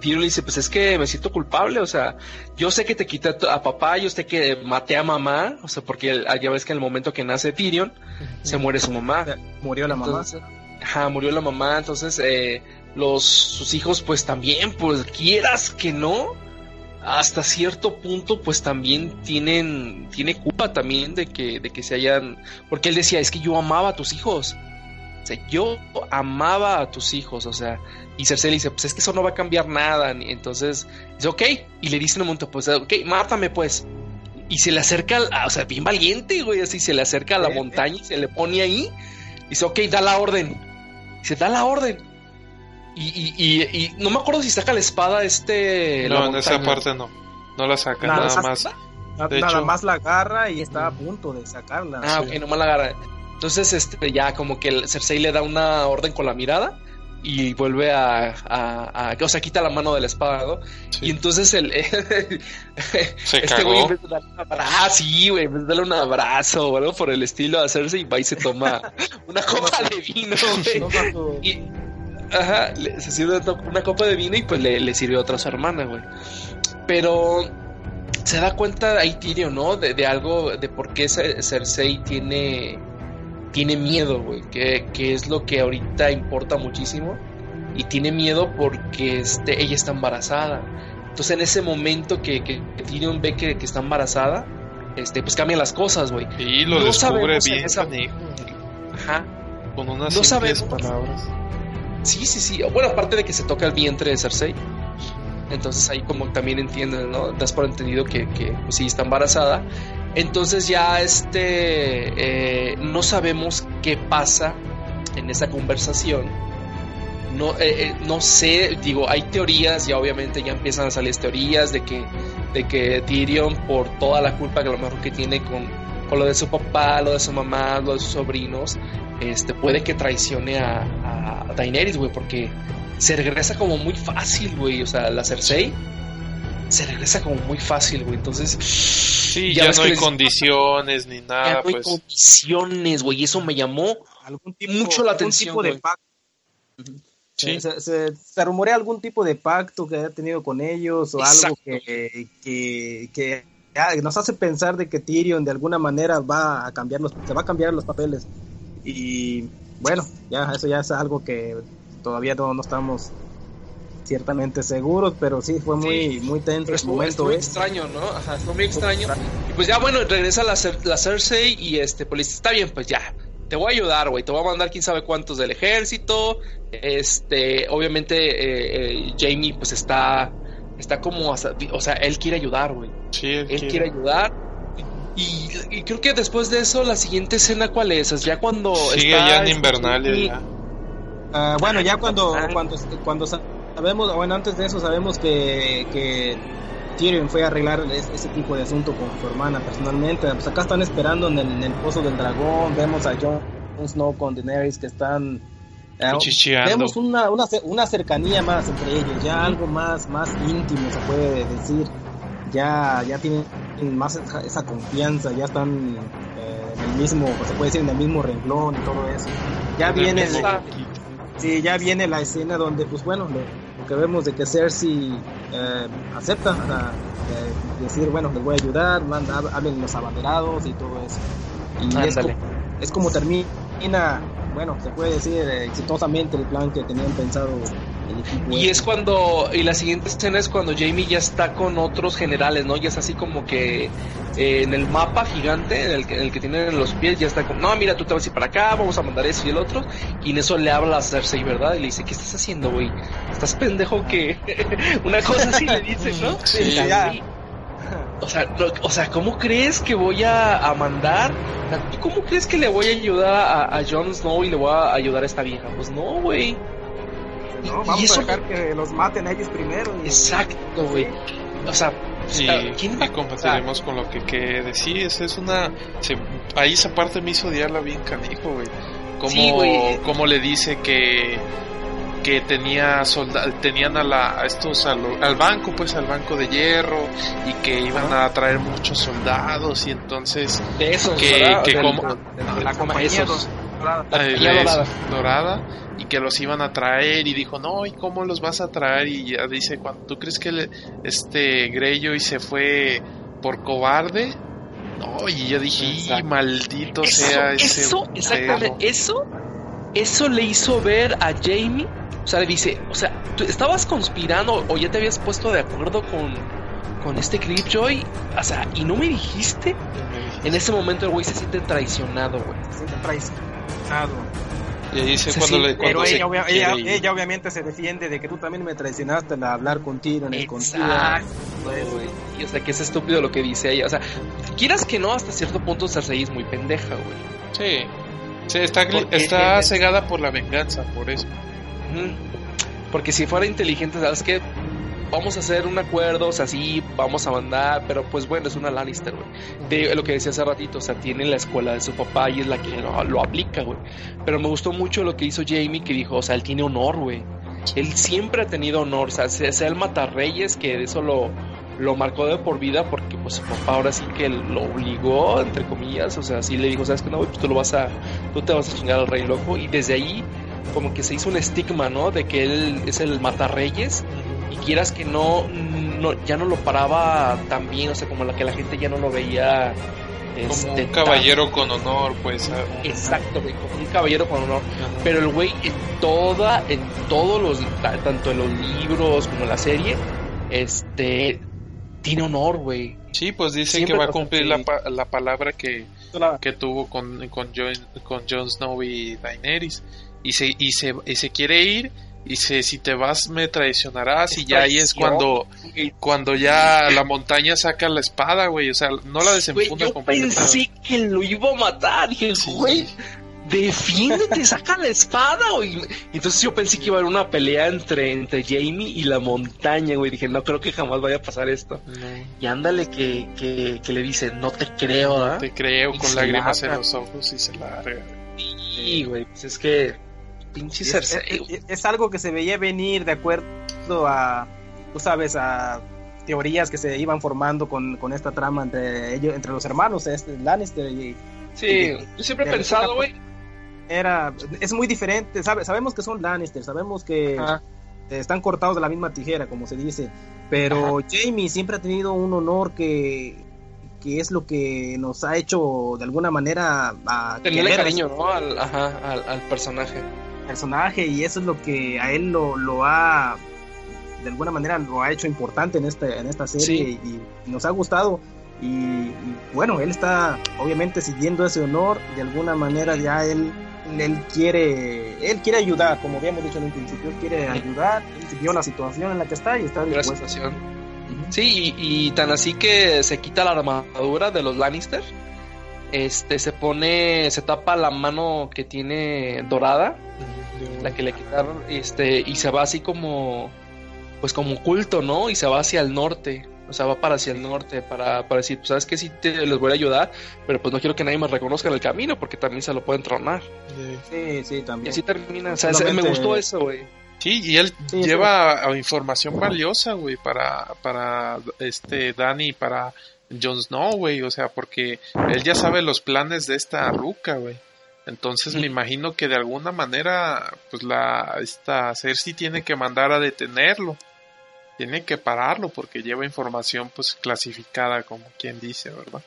Tyrion le dice, pues es que me siento culpable, o sea, yo sé que te quité a, papá, yo sé que maté a mamá, o sea, porque el- ya ves que en el momento que nace Tyrion, se muere su mamá. Murió la mamá. Ajá, murió la mamá, entonces eh, los sus hijos pues también, pues quieras que no, hasta cierto punto pues también tienen tiene culpa también de que de que se hayan porque él decía, es que yo amaba a tus hijos. O sea, yo amaba a tus hijos, o sea, y Cersei le dice, pues es que eso no va a cambiar nada, entonces dice, ok, y le dice en un momento, pues, ok, mátame pues, y se le acerca, o sea, bien valiente, güey, así se le acerca a la montaña y se le pone ahí, dice, ok, da la orden, se da la orden, y, y, y, y no me acuerdo si saca la espada este... no en esa parte no no la saca Nada, nada más Na- Nada hecho- más la agarra y está a punto de sacarla. Ah, Sí. ok, nomás la agarra. Entonces, este, ya como que el Cersei le da una orden con la mirada y vuelve a, a, a- o sea, quita la mano de la espada, ¿no? Sí. Y entonces el se este cagó güey en vez de darle un abrazo, ah, sí, güey, en vez de darle un abrazo o algo por el estilo a Cersei, va y se toma una copa de vino, güey. No Y, ajá, se sirve una copa de vino y pues le, le sirve otra a su hermana, güey. Pero se da cuenta ahí Tyrion, ¿no? De, de algo, de por qué Cer- Cersei tiene, tiene miedo, güey. Que, que es lo que ahorita importa muchísimo. Y tiene miedo porque este, ella está embarazada. Entonces en ese momento que, que Tyrion ve que, que está embarazada, este, pues cambian las cosas, güey. Y lo descubre bien, Ajá. Con unas no simples palabras. Sí, sí, sí. Bueno, aparte de que se toca el vientre de Cersei. Entonces ahí como también entienden, ¿no? Das por entendido que, que pues, sí está embarazada. Entonces ya este eh, no sabemos qué pasa en esa conversación. No, eh, eh, no sé, digo, hay teorías, ya obviamente ya empiezan a salir teorías de que, de que Tyrion, por toda la culpa que a lo mejor que tiene con, con lo de su papá, lo de su mamá, lo de sus sobrinos, este, puede que traicione a, a Daenerys, güey, porque se regresa como muy fácil, güey. O sea, la Cersei se regresa como muy fácil, güey. Entonces, sí, ya, no hay condiciones ni nada. Ya no hay pues. condiciones, güey. Y eso me llamó mucho la atención. de pacto. Sí. Se, se, rumorea algún tipo de pacto que haya tenido con ellos o algo que, que, que, nos hace pensar de que Tyrion de alguna manera va a cambiar los, se va a cambiar los papeles. Y bueno, ya eso ya es algo que todavía no, estamos ciertamente seguros, pero sí fue muy muy tenso ese momento. Fue ¿eh? extraño, ¿no? Ajá, fue muy extraño. Y pues ya bueno, regresa la, la Cersei y este pues está bien, pues ya. Te voy a ayudar, güey. Te voy a mandar quién sabe cuántos del ejército. Este, obviamente eh, eh, Jamie pues está está como, o sea, él quiere ayudar, güey. Sí, él, quiere. ayudar. Y, creo que después de eso, la siguiente escena, ¿cuál es? ya cuando. Sigue ya en Invernalia. Ya. Ah, bueno, ya cuando, cuando, cuando sabemos, bueno, antes de eso sabemos que, que Tyrion fue a arreglar ese, tipo de asunto con su hermana personalmente. Pues acá están esperando en el, pozo del dragón, vemos a Jon Snow con Daenerys que están... Eh, vemos una, una, una, cercanía más entre ellos, ya algo más, más íntimo se puede decir. Ya, ya tienen más esa, confianza, ya están eh, en el mismo, se puede decir en el mismo renglón y todo eso. Ya viene... Sí, ya viene la escena donde, pues bueno, lo, que vemos de que Cersei eh, acepta uh, decir, bueno, les voy a ayudar, manda, hablen los abanderados y todo eso. Y es como, es como termina, bueno, se puede decir eh, exitosamente el plan que tenían pensado y es cuando, y la siguiente escena es cuando Jamie ya está con otros generales, ¿no? Ya es así como que eh, en el mapa gigante, en el, que, el que tienen los pies, ya está como, no, mira, tú te vas a ir para acá, vamos a mandar eso y el otro. Y en eso le habla a Cersei, ¿verdad? Y le dice, ¿qué estás haciendo, güey? ¿Estás pendejo que Una cosa así le dice, ¿no? Sí, O sea, o sea, ¿cómo crees que voy a, mandar? ¿Cómo crees que le voy a ayudar a, a Jon Snow y le voy a ayudar a esta vieja? Pues no, güey. Vamos a dejar que los maten a ellos primero. Exacto, güey. O sea, Sí, ¿quién y compartiremos con lo que quede. Sí, es una. ahí esa parte me hizo odiarla bien canijo, güey. Como, como le dice que que tenía tenían a, la, estos al, banco pues al banco de hierro y que iban a traer muchos soldados y entonces que, que como la compañía dorada. dorada y que los iban a traer y dijo, no, ¿y cómo los vas a traer? Y ya dice, cuando tú crees que este Greyjoy se fue por cobarde, no, y yo dije, maldito sea ese. Eso, exactamente, eso, eso le hizo ver a Jamie, o sea, le dice, o sea, tú estabas conspirando o ya te habías puesto de acuerdo con, con este Greyjoy, o sea, y no me dijiste. En ese momento el güey se siente traicionado, güey. Se siente traicionado. Y dice cuando le, pero ella, ella, obviamente se defiende de que tú también me traicionaste al hablar contigo en el Exacto, güey. Y o sea, que es estúpido lo que dice ella. O sea, quieras que no, hasta cierto punto Cersei es muy pendeja, güey. Sí. Sí, está, está cegada por la venganza, por eso. Porque si fuera inteligente, ¿sabes qué? vamos a hacer un acuerdo, o sea, sí, vamos a mandar, pero pues bueno, es una Lannister, güey. De lo que decía hace ratito, o sea, tiene la escuela de su papá y es la que lo, aplica, güey. Pero me gustó mucho lo que hizo Jamie, que dijo, o sea, él tiene honor, güey. Él siempre ha tenido honor, o sea, sea el matarreyes, que eso lo, lo marcó de por vida porque pues su papá ahora sí que lo obligó, entre comillas, o sea, sí le dijo, sabes que no, pues tú lo vas a, tú te vas a chingar al rey loco y desde ahí como que se hizo un estigma, ¿no? De que él es el matarreyes y quieras que no, no ya no lo paraba tan bien, o sea, como la que la gente ya no lo veía como este, un caballero con honor, pues. Exacto, güey, como un caballero con honor. Pero el güey en toda, en todos los, tanto en los libros como en la serie, este, tiene honor, güey. Sí, pues dice que va a cumplir la, la, palabra que, que tuvo con, con, Jon, con Jon Snow y Daenerys. Y se, y se, y se quiere ir y dice, si te vas me traicionarás y ya ahí es cuando cuando ya la montaña saca la espada, güey, o sea, no la desenfunda Yo pensé que lo iba a matar, dije, güey, defiéndete, saca la espada, güey. Entonces yo pensé que iba a haber una pelea entre, entre Jamie y la montaña, güey. Dije, no creo que jamás vaya a pasar esto. Y ándale que, que, que, le dice, no te creo, ¿ah? Te creo, con lágrimas en los ojos y se larga. Sí, güey, pues es que pinche es, algo que se veía venir de acuerdo a, tú sabes, a teorías que se iban formando con, con esta trama entre ellos, entre los hermanos, este, Lannister y... Sí, yo siempre he pensado, güey, era es muy diferente, sabe, sabemos que son Lannister, sabemos que están cortados de la misma tijera, como se dice, pero Jamie siempre ha tenido un honor que que es lo que nos ha hecho de alguna manera a tenerle cariño, ¿no? Al, al, personaje. Personaje y eso es lo que a él lo, lo ha de alguna manera lo ha hecho importante en esta en esta serie y, nos ha gustado. Y, y, bueno él está obviamente siguiendo ese honor. De alguna manera ya él él quiere, él quiere ayudar, como habíamos dicho en un principio, él quiere ayudar, él vio la situación en la que está y está dispuesto. Sí, y, tan así que se quita la armadura de los Lannister, este, se pone, se tapa la mano que tiene dorada, la que le quitaron, este, y se va así como, pues como oculto, ¿no? Y se va hacia el norte o sea, va para hacia el norte para, para decir, pues sabes que sí te, les voy a ayudar, pero pues no quiero que nadie me reconozca en el camino porque también se lo pueden tronar. Sí, sí, también. Y así termina, o sea, me gustó eso, güey. Sí, y él lleva información valiosa, güey, para, para este Danny y para Jon Snow, güey, o sea, porque él ya sabe los planes de esta ruca, güey. Entonces me imagino que de alguna manera, pues la, esta Cersei tiene que mandar a detenerlo tiene que pararlo porque lleva información pues clasificada como quien dice, ¿verdad?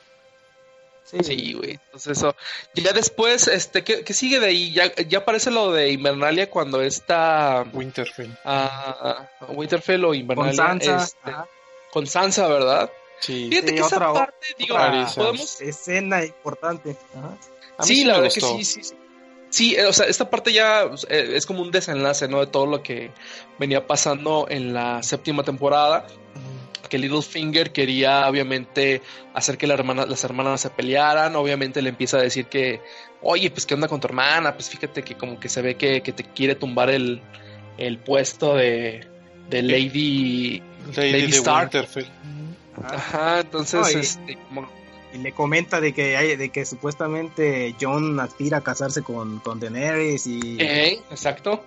Sí, güey. Entonces eso. Ya después, este, ¿qué, sigue de ahí? Ya, ya aparece lo de Invernalia cuando está Winterfell. Ah, Winterfell o Invernalia. Con Sansa. Este, con Sansa, ¿verdad? Sí. Fíjate que esa parte, digo, podemos... Escena importante. Sí, la verdad que sí, sí, sí. Sí, eh, o sea, esta parte ya eh, es como un desenlace, ¿no? De todo lo que venía pasando en la séptima temporada. Que Littlefinger quería, obviamente, hacer que la hermana, las hermanas se pelearan. Obviamente le empieza a decir que, oye, pues, ¿qué onda con tu hermana? Pues fíjate que como que se ve que, te quiere tumbar el, el puesto de, de Lady, Lady, Stark. Ajá, entonces, este, y le comenta de que hay, de que supuestamente John aspira a casarse con, con Daenerys y exacto.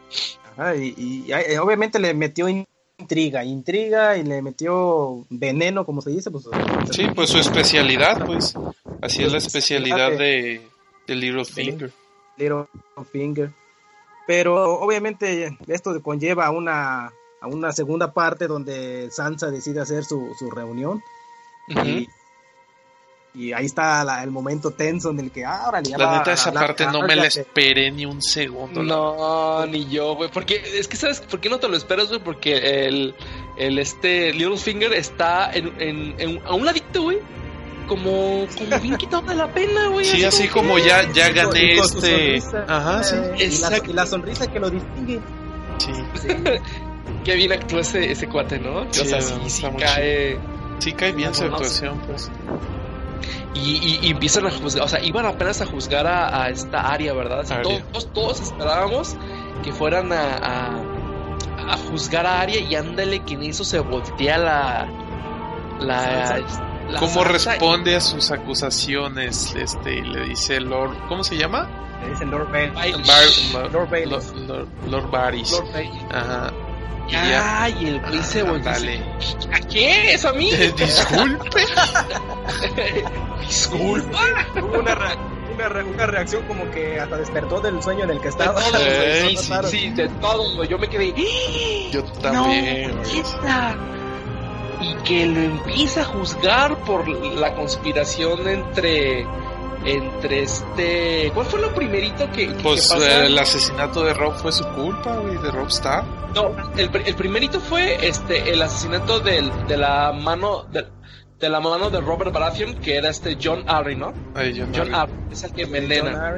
Y, eh, obviamente le metió intriga intriga y le metió veneno como se dice pues sí pues su especialidad pues así es la especialidad de, de Littlefinger Littlefinger pero obviamente esto conlleva una a una segunda parte donde Sansa decide hacer su, su reunión y y ahí está el momento tenso en el que ahora le La neta, esa parte no me la esperé ni un segundo. No, ni yo, güey. Porque es que, ¿sabes por qué no te lo esperas, güey? Porque el, el este Littlefinger está en, en, a un ladito, güey. Como, como bien quitado de la pena, güey. Sí, así, como, ya, ya gané este. Ajá, sí. Eh, y, la, y, la, sonrisa que lo distingue. Sí. Qué bien actúa ese, ese cuate, ¿no? Sí, o sea, sí, sí cae. Sí, cae bien su actuación, pues. Y, empiezan a juzgar, o sea, iban apenas a juzgar a, esta área, ¿verdad? todos, todos, esperábamos que fueran a, a, juzgar a Aria y ándale que en eso se voltea la... la, ¿Cómo responde a sus acusaciones? Este, le dice Lord... ¿Cómo se llama? Le dice Lord Baelish. Lord Baelish. Lord, Lord, Baelish. Ajá. Ay, el güey se ¿A qué? ¿Eso a mí? Disculpe. Disculpa. Hubo una, una, reacción como que hasta despertó del sueño en el que estaba. sí, sí, de todo. Yo me quedé. Yo también. y que lo empieza a juzgar por la conspiración entre entre este... ¿Cuál fue lo primerito que... pues el asesinato de Rob fue su culpa, güey, de Rob Star. No, el, el primerito fue este el asesinato del, de la mano... De, de la mano de Robert Baratheon, que era este John Arryn, ¿no? John, Arryn. es el que envenena.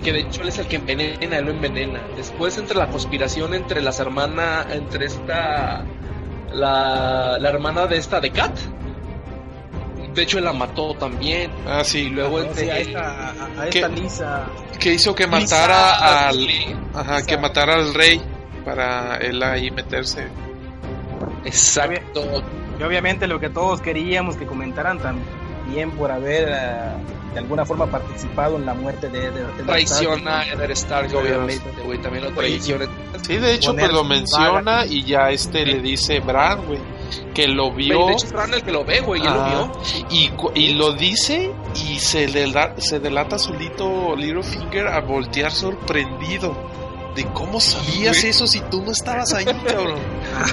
Que de hecho él es el que envenena, él lo envenena. Después entre la conspiración entre las hermanas, entre esta la, la hermana de esta de Kat. De hecho, él la mató también. Ah, sí. Y luego entre. a esta, a esta Lisa. Que hizo que matara al. Ajá, que matara al rey. Para él ahí meterse. Exacto. Y obviamente lo que todos queríamos que comentaran también por haber. Uh, de alguna forma participado en la muerte de Eder. Traiciona a Eder Stark, obviamente, güey, también lo traiciona. Sí, de hecho, pues lo menciona y ya este le dice Bran, güey, que lo vio. De hecho, Bran el que lo ve, güey, y lo vio. Y, y lo dice y se, delata, se delata solito Littlefinger a voltear sorprendido de cómo sabías eso si tú no estabas ahí, cabrón.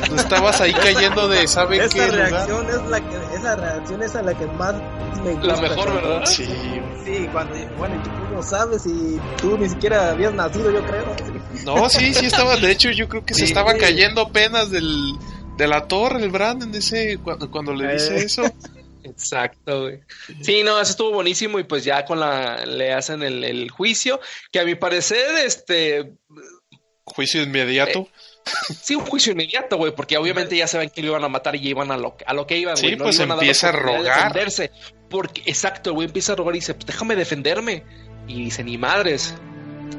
Tú estabas ahí cayendo de sabe esa reacción es la que esa reacción es a la que más me gusta. La mejor, ¿verdad? Sí. Sí, cuando bueno, tú no sabes y tú ni siquiera habías nacido, yo creo. No, sí, sí estaba, de hecho yo creo que se estaba cayendo apenas del de la torre el Brandon ese cuando, cuando le dice eh. eso. Exacto, güey. Sí, no, eso estuvo buenísimo y pues ya con la le hacen el, el juicio, que a mi parecer, este... Juicio inmediato. Eh, sí, un juicio inmediato, güey, porque obviamente ya saben que lo iban a matar y iban a lo, a lo que iban, sí, güey. pues empieza a, rogar. porque, exacto, el güey empieza a rogar y dice, pues déjame defenderme. Y dice, ni madres,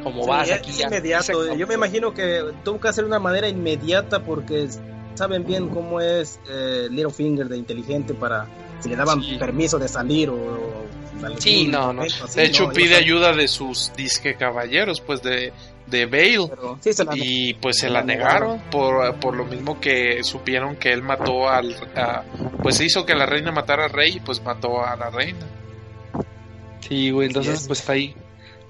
como vas aquí ya. Inmediato, yo me imagino que tuvo que hacer una manera inmediata porque saben bien cómo es eh, Littlefinger de inteligente para si le daban permiso de salir o... sí, no, no. de hecho pide ayuda de sus disque caballeros, pues de, de Bale. y pues se la negaron, por, por, lo mismo que supieron que él mató al... pues hizo que la reina matara al rey y pues mató a la reina. Sí, güey, entonces pues ahí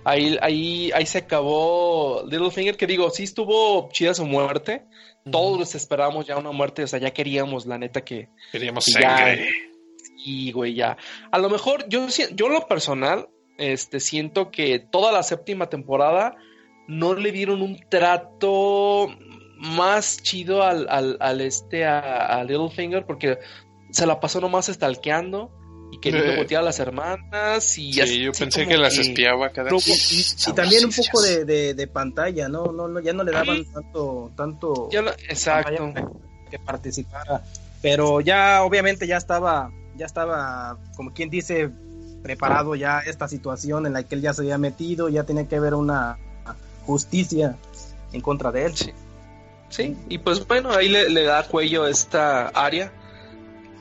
ahí, ahí, ahí se acabó Littlefinger, que digo, sí estuvo chida su muerte. Todos esperábamos ya una muerte, o sea, ya queríamos, la neta, que. Queríamos sangre. Y, güey, ya. A lo mejor, yo, yo lo personal, este, siento que toda la séptima temporada no le dieron un trato más chido al, al, al este, a, a, Littlefinger, porque se la pasó nomás estalqueando y queriendo eh. botear a las hermanas y sí, yo pensé que, las espiaba cada y, y, también un poco de, de, de, pantalla no no no ya no le daban tanto tanto exacto. que participara. Pero ya obviamente ya estaba ya estaba, como quien dice, preparado ya esta situación en la que él ya se había metido, ya tenía que haber una justicia en contra de él. Sí, y pues bueno, ahí le, da cuello esta área,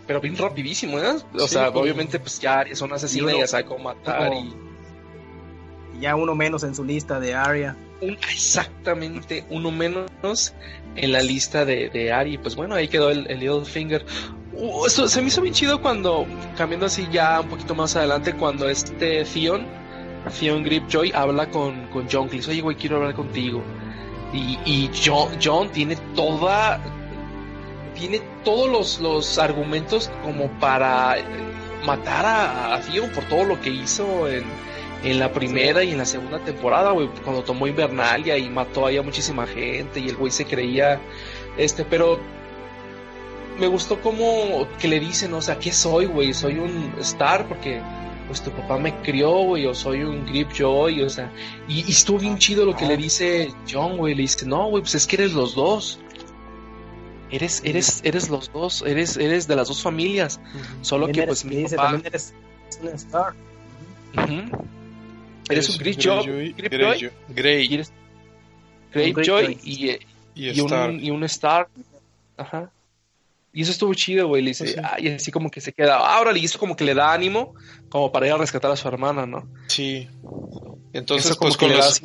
pero bien rapidísimo, ¿eh? O sea, obviamente pues ya son asesinos y ya sabe cómo matar y... Ya uno menos en su lista de área. exactamente, uno menos en la lista de, de Ari. Pues bueno, ahí quedó el, el Little Finger. Uh, se me hizo bien chido cuando, cambiando así ya un poquito más adelante, cuando este Theon, Theon Gripjoy, habla con, con John Cleese, oye, güey, quiero hablar contigo. Y, y John, John tiene toda, tiene todos los, los argumentos como para matar a, a por todo lo que hizo en, en la primera y en la segunda temporada, güey, cuando tomó Invernalia y mató ahí a muchísima gente y el güey se creía, este, pero me gustó como que le dicen, o sea, ¿qué soy, güey? Soy un star porque pues tu papá me crió, güey, o soy un grip joy, o sea, y, estuvo bien chido lo que le dice John, güey, le dice, no, güey, pues es que eres los dos. Eres, eres, eres los dos, eres, eres de las dos familias. Solo que pues mi dice, También eres un star. Eres, un Grip Joy, Grey, y eres Joy y, y, un, y un Star. Ajá. Y eso estuvo chido, güey. Le dice, y así como que se queda. Ahora le hizo como que le da ánimo, como para ir a rescatar a su hermana, ¿no? Sí. Entonces, pues con los,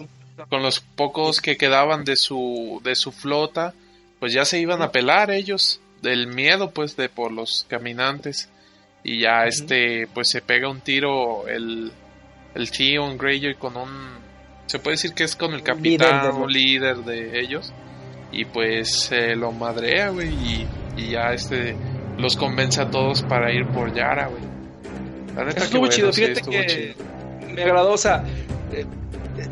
con los pocos que quedaban de su, de su flota, pues ya se iban a pelar ellos. Del miedo, pues, de por los caminantes. Y ya este, pues se pega un tiro el, el Theon Greyjoy con un. Se puede decir que es con el capitán, un líder de ellos. Y pues se lo madrea, güey. Y y ya este los convence a todos para ir por Yara, güey. estuvo chido, fíjate que me agradó, o sea, eh,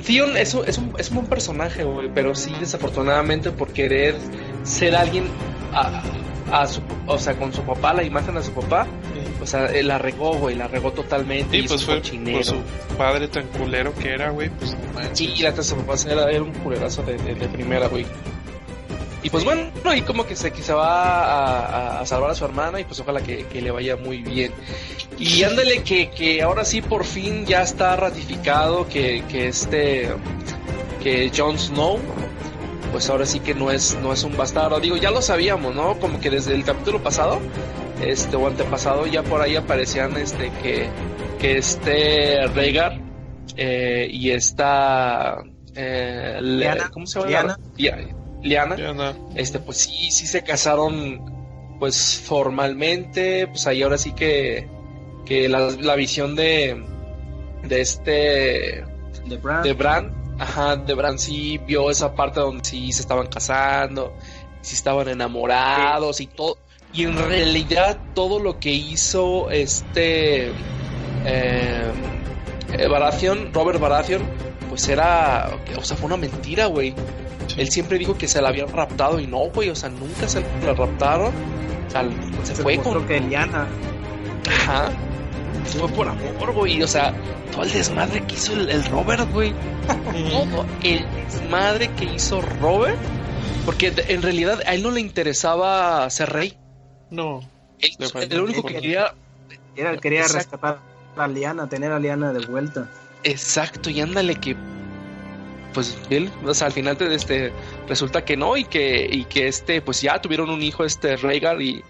Theon es un, es, un, es un buen personaje, güey, pero sí, desafortunadamente, por querer ser alguien a, a su, o sea, con su papá, la imagen de su papá, o sea, la regó, güey, la regó totalmente. Sí, pues fue por su padre tan culero que era, güey, pues Sí, la casa su papá era, era un culerazo de, de, primera, güey. Y pues bueno, y como que se, que se va a, salvar a su hermana y pues ojalá que, que le vaya muy bien. Y ándale que, que, ahora sí por fin ya está ratificado que, que este que Jon Snow pues ahora sí que no es no es un bastardo. Digo, ya lo sabíamos, ¿no? Como que desde el capítulo pasado este o antepasado ya por ahí aparecían este que que este Rhaegar eh, y esta eh, ¿cómo se llama? Liana. Liana. Este pues sí sí se casaron pues formalmente, pues ahí ahora sí que que la, la visión de de este de Bran, de Bran ajá, de Bran sí vio esa parte donde sí se estaban casando, sí estaban enamorados y todo y en realidad todo lo que hizo este eh, Baratheon, Robert Baratheon, pues era, o sea, fue una mentira, güey. Él siempre dijo que se la habían raptado y no, güey, o sea, nunca se la raptaron. O sea, se, fue con... que Eliana. Ajá. Fue por amor, güey, o sea, todo el desmadre que hizo el, Robert, güey. todo el desmadre que hizo Robert. Porque en realidad a él no le interesaba ser rey. No. el único que quería. Era, quería rescatar a Liana, tener a Liana de vuelta. Exacto, y ándale que. Pues él, o sea, al final este, resulta que no, y que, y que este, pues ya tuvieron un hijo, este Rhaegar y,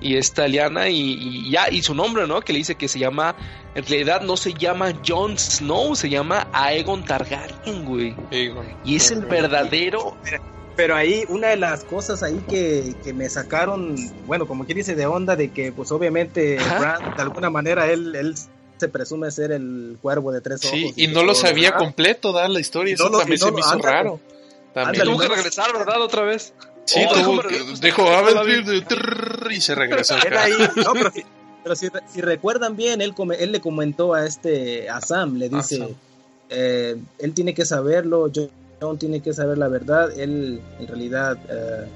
y esta Liana, y, ya, y su nombre, ¿no? Que le dice que se llama, en realidad no se llama Jon Snow, se llama Aegon Targaryen, güey. Y es el verdadero pero ahí una de las cosas ahí que, que me sacaron, bueno, como quien dice, de onda, de que pues obviamente Bran, de alguna manera él, él se presume ser el cuervo de tres ojos. Sí, y, no lo sabía completo, da la historia, eso también se me hizo raro. También. tuvo que regresar, ¿verdad? Otra vez. Sí, oh, tuvo, dijo, a ver, y se regresó. Era ahí, no, pero, si, pero si, si, recuerdan bien, él, él le comentó a este, a Sam, le dice, eh, él tiene que saberlo, yo tiene que saber la verdad, él en realidad, eh,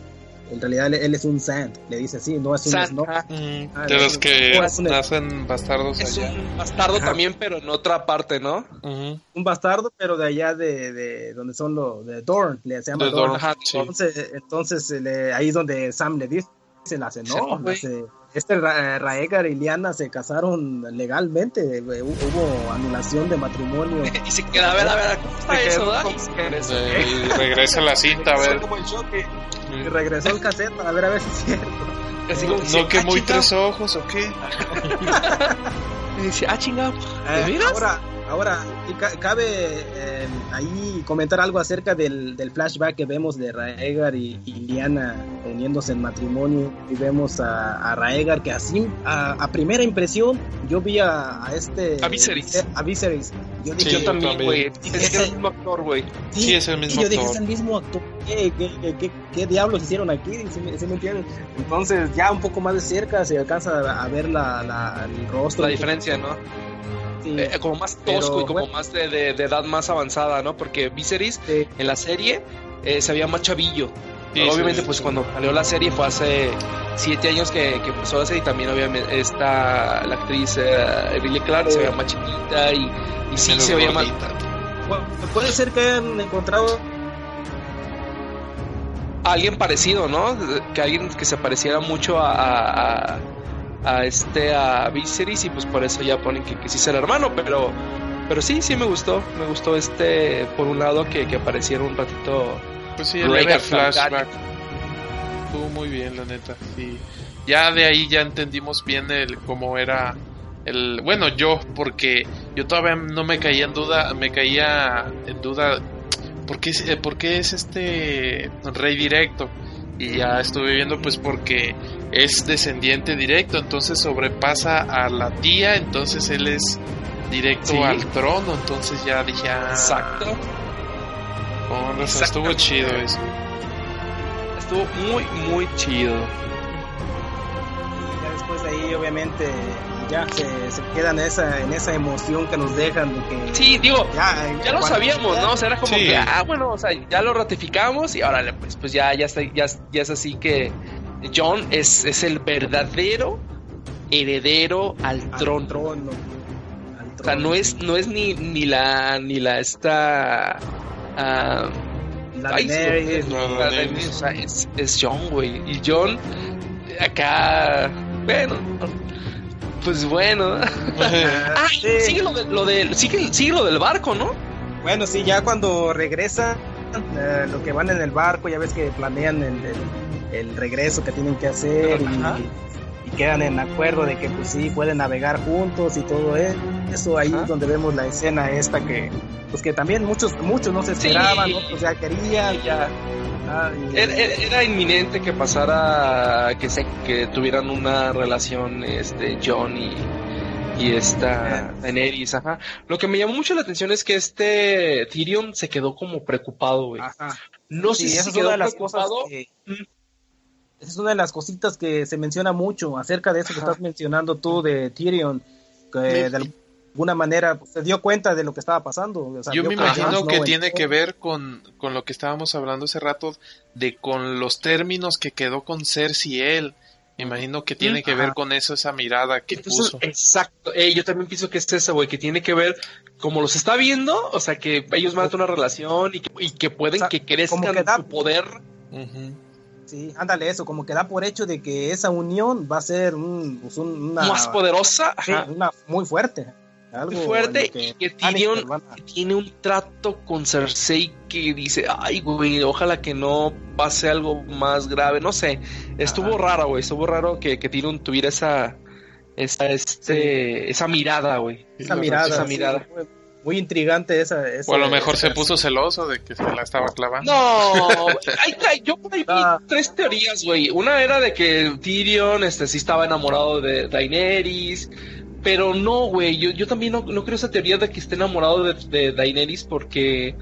en realidad él, es un Sand, le dice así, no es un Snow. Mm, ah, de los que nacen bastardos es un bastardo también, pero en otra parte, ¿no? Un bastardo, pero de allá de, de donde son los de Dorn, le se llama Dorn. Entonces, entonces ahí es donde Sam le dice, se la hace, no, este Ra Raegar y Liana se casaron legalmente, eh, hubo anulación de matrimonio. y se queda, a ver, a ver, ¿cómo está eso? y regresa la cinta, a ver. Y regresó el cassette para ver a ver si es cierto. no, que ah, muy tres ojos o qué. y dice, ah, chingado, ¿de eh, Ahora, Ahora, cabe eh, ahí comentar algo acerca del, flashback que vemos de Raegar y, Liana uniéndose en matrimonio y vemos a, Raegar que así, a, primera impresión, yo vi a, este... A Viserys. A Viserys. Yo, dije, yo también, güey. Es, el mismo actor, güey. Sí, es el mismo actor. yo dije, es el mismo actor. ¿Qué, diablos hicieron aquí? ¿Sí, me entienden? Entonces, ya un poco más de cerca se alcanza a ver la, la el rostro. La diferencia, ¿no? Eh, como más tosco y como más de, edad más avanzada, ¿no? Porque Viserys en la serie eh, se veía más chavillo. obviamente, pues cuando salió la serie fue hace siete años que, empezó la serie y también obviamente está la actriz eh, Clark se veía más chiquita y, y sí se veía más... puede ser que hayan encontrado alguien parecido, ¿no? Que alguien que se pareciera mucho a a este a Viserys y pues por eso ya ponen que, que sí es el hermano, pero pero sí, sí me gustó, me gustó este por un lado que, que apareciera un ratito pues sí, el flashback estuvo muy bien la neta, sí. Ya de ahí ya entendimos bien el cómo era el bueno, yo porque yo todavía no me caía en duda, me caía en duda ¿por qué, por qué es este rey directo? Y ya estuve viendo pues porque es descendiente directo, entonces sobrepasa a la tía, entonces él es directo al trono, entonces ya dije, ah, exacto. estuvo chido eso. Estuvo muy, muy chido. Y ya después de ahí, obviamente, ya se, se, quedan en esa, en esa emoción que nos dejan de que... Sí, digo, ya, ya lo sabíamos, ¿no? O sea, era como que, ah, bueno, o sea, ya lo ratificamos y ahora pues, pues ya, ya, está, ya, ya es así que John es, es el verdadero heredero al, trono. O sea, no es, no es ni, ni la, ni la esta... Uh, la es, es John, güey. Y John, acá, bueno, pues bueno. ah, sigue, lo, de, lo de, sigue, sigue, lo del barco, ¿no? Bueno, sí, ya cuando regresa, eh, lo que van en el barco, ya ves que planean el, el, regreso que tienen que hacer y, y, quedan en acuerdo de que pues sí, pueden navegar juntos y todo eso. Ahí es donde vemos la escena esta que, pues que también muchos, muchos no se esperaban, sí. otros ya querían, ya era, inminente que pasara, que se, que tuvieran una relación, este, John y, y esta Daenerys, ajá. Lo que me llamó mucho la atención es que este Tyrion se quedó como preocupado, güey. No sé si es una de las cosas que, es una de las cositas que se menciona mucho acerca de eso que estás mencionando tú de Tyrion, que de alguna manera pues, se dio cuenta de lo que estaba pasando. Yo me imagino que tiene que ver con, con, lo que estábamos hablando hace rato, de con los términos que quedó con Cersei él. Me imagino que tiene que ver con eso, esa mirada que puso. Exacto, eh, yo también pienso que es esa, güey, que tiene que ver, como los está viendo, o sea, que ellos van a tener una relación y que, y que pueden que crezcan su poder. Sí, ándale eso, como que da por hecho de que esa unión va a ser un, pues, una... Más poderosa. una muy fuerte algo fuerte que y que tiene un trato con Cersei que dice, ay, güey, ojalá que no pase algo más grave, no sé, estuvo raro, güey, estuvo raro que, que Tyrion tuviera esa, esa, este, esa mirada, güey. Esa mirada, esa mirada. muy intrigante esa, O a lo mejor se puso celoso de que se la estaba clavando. No, yo por ahí vi ah. tres teorías, güey. Una era de que Tyrion este, sí estaba enamorado de Daenerys. Pero no, güey, yo, yo también no, creo esa teoría de que esté enamorado de, de, Daenerys porque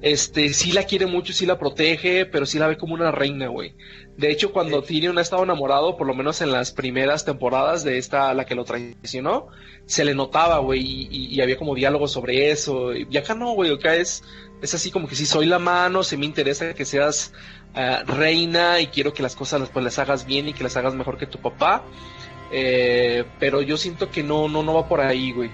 este sí la quiere mucho, sí la protege, pero sí la ve como una reina, güey. De hecho, cuando Tyrion ha estado enamorado, por lo menos en las primeras temporadas de esta, la que lo traicionó, se le notaba, güey, y, había como diálogo sobre eso. Y acá no, güey, acá es, es así como que si soy la mano, si me interesa que seas uh, reina y quiero que las cosas pues las hagas bien y que las hagas mejor que tu papá. Eh, pero yo siento que no, no, no va por ahí, güey.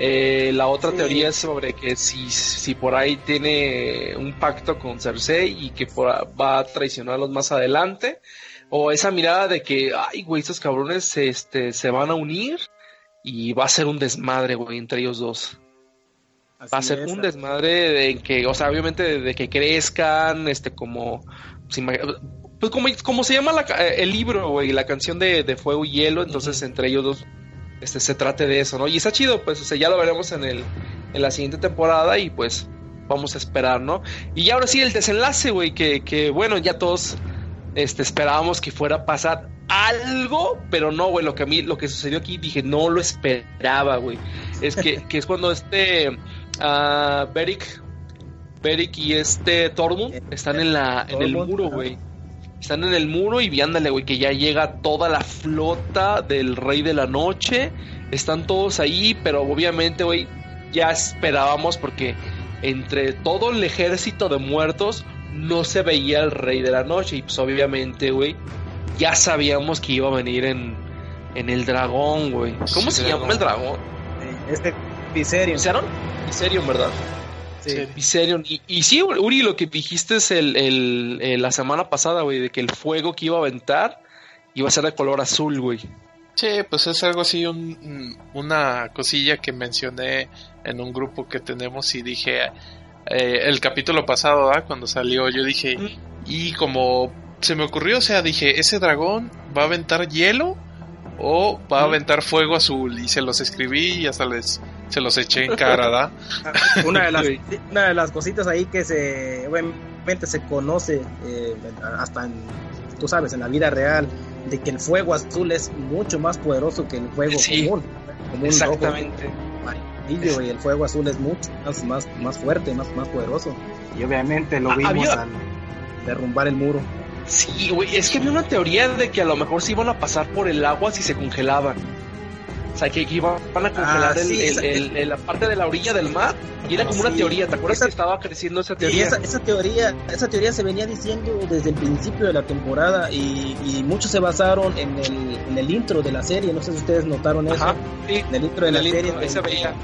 Eh, la otra teoría es sobre que si, si por ahí tiene un pacto con Cersei y que va a traicionarlos más adelante. O esa mirada de que, ay, güey, estos cabrones este, se van a unir y va a ser un desmadre, güey, entre ellos dos. va a ser un desmadre de que, o sea, obviamente de, que crezcan, este, como, pues como, como se llama eh, el libro, güey, la canción de, Fuego y Hielo, entonces entre ellos dos este, se trate de eso, ¿no? Y está chido, pues, o sea, ya lo veremos en, el, en la siguiente temporada y pues vamos a esperar, ¿no? Y ahora sí, el desenlace, güey, que, que bueno, ya todos este, esperábamos que fuera a pasar algo, pero no, güey, lo que a mí, lo que sucedió aquí, dije, no lo esperaba, güey. Es que, que es cuando este uh, Beric, Beric y este Tormund están en la, en el muro, güey. Están en el muro y viándole, güey, que ya llega toda la flota del Rey de la Noche. Están todos ahí, pero obviamente, güey, ya esperábamos porque entre todo el ejército de muertos no se veía el Rey de la Noche. Y pues obviamente, güey, ya sabíamos que iba a venir en, en el dragón, güey. ¿Cómo se llama el dragón? Este Viserion. Viserion, ¿verdad? Viserion. Y, y, sí, Uri, lo que dijiste es el, la semana pasada, güey, de que el fuego que iba a aventar iba a ser de color azul, güey. Sí, pues es algo así, una cosilla que mencioné en un grupo que tenemos y dije, eh, el capítulo pasado, ¿ah? cuando salió, yo dije, y como se me ocurrió, o sea, dije, ese dragón va a aventar hielo o va a aventar fuego azul y se los escribí y hasta les se los eché en cara, ¿da? una, de las, una de las cositas ahí que se obviamente se conoce eh, hasta en, tú sabes, en la vida real, de que el fuego azul es mucho más poderoso que el fuego común. exactamente. y el fuego azul es mucho más, más, más fuerte, más, más poderoso. Y obviamente lo ah, vimos al derrumbar el muro. Sí, güey, es que había una teoría de que a lo mejor se iban a pasar por el agua si se congelaban. O sea, que, iban a congelar ah, el, la parte de la orilla del mar. Y era como una teoría, ¿te acuerdas que estaba creciendo esa teoría? Esa, esa, teoría? esa teoría se venía diciendo desde el principio de la temporada y, y muchos se basaron en el, en el intro de la serie. No sé si ustedes notaron eso. en el intro de la serie. Ahí se veía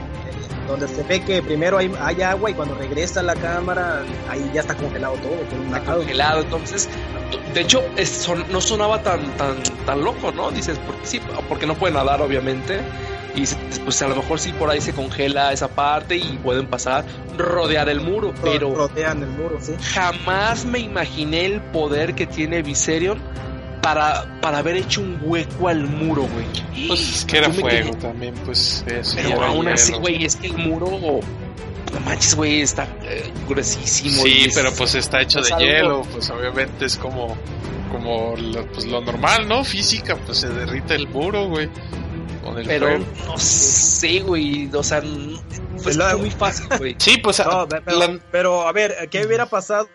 donde se ve que primero hay, hay, agua y cuando regresa la cámara, ahí ya está congelado todo. Está congelado, entonces, de hecho, no sonaba tan, tan, tan loco, ¿no? Dices, porque sí, porque no puede nadar, obviamente. Y pues a lo mejor sí por ahí se congela esa parte y pueden pasar, rodear el muro, pero... Rodean el muro, sí. Jamás me imaginé el poder que tiene Viserion para, para haber hecho un hueco al muro, güey. Pues es que era fuego también, pues eso. Pero aún así, güey, es que el muro no manches, güey, está eh, gruesísimo. Sí, pero pues está hecho de hielo, pues obviamente es como, como lo, pues, lo normal, ¿no? Física, pues se derrite el muro, güey. pero no sé, güey, o sea, pues es muy fácil, güey. sí, pues, pero a ver, ¿qué hubiera pasado?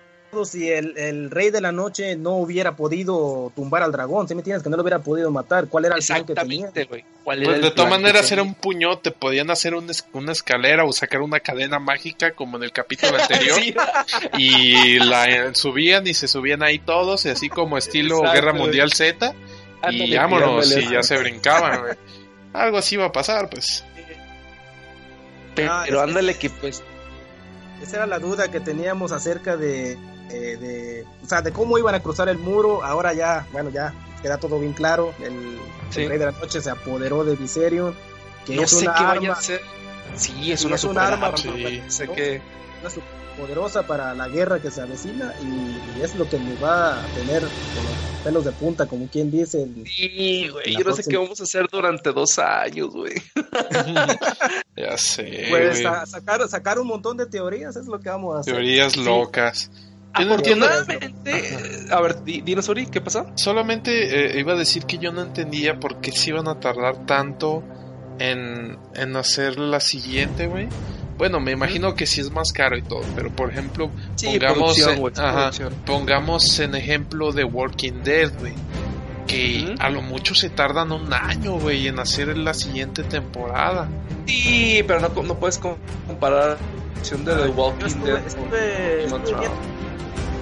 Si el, el, rey de la noche no hubiera podido tumbar al dragón, ¿sí me entiendes? Que no lo hubiera podido matar. ¿Cuál era el plan que tenía? pues de todas maneras era un puñote, podían hacer una escalera o sacar una cadena mágica como en el capítulo anterior y la subían y se subían ahí todos, y así como estilo Guerra Mundial Z y vámonos, y ya se brincaban, Algo así va a pasar, pues. Pero, ándale que pues esa era la duda que teníamos acerca de, eh, de, o sea, de cómo iban a cruzar el muro. Ahora ya, bueno, ya queda todo bien claro. El, Rey de la Noche se apoderó de Viserion. Que no es sé una qué arma, vaya a ser. Sí, es una, es un arma. Sí, sé que una poderosa para la guerra que se avecina y, es lo que nos va a tener con los pelos de punta, como quien dice. Sí, güey, yo no sé qué vamos a hacer durante dos años, güey. ya sé. Pues sacar, sacar un montón de teorías es lo que vamos a hacer. Teorías locas. Afortunadamente, a ver, dinos, Ori, ¿qué pasa? Solamente eh, iba a decir que yo no entendía por qué se iban a tardar tanto en, en hacer la siguiente, güey. Bueno, me imagino que sí es más caro y todo, pero por ejemplo, pongamos, en, pongamos en ejemplo de Walking Dead, güey. Que a lo mucho se tardan un año, güey, en hacer la siguiente temporada. Sí, pero no, no puedes comparar la de The Walking Dead.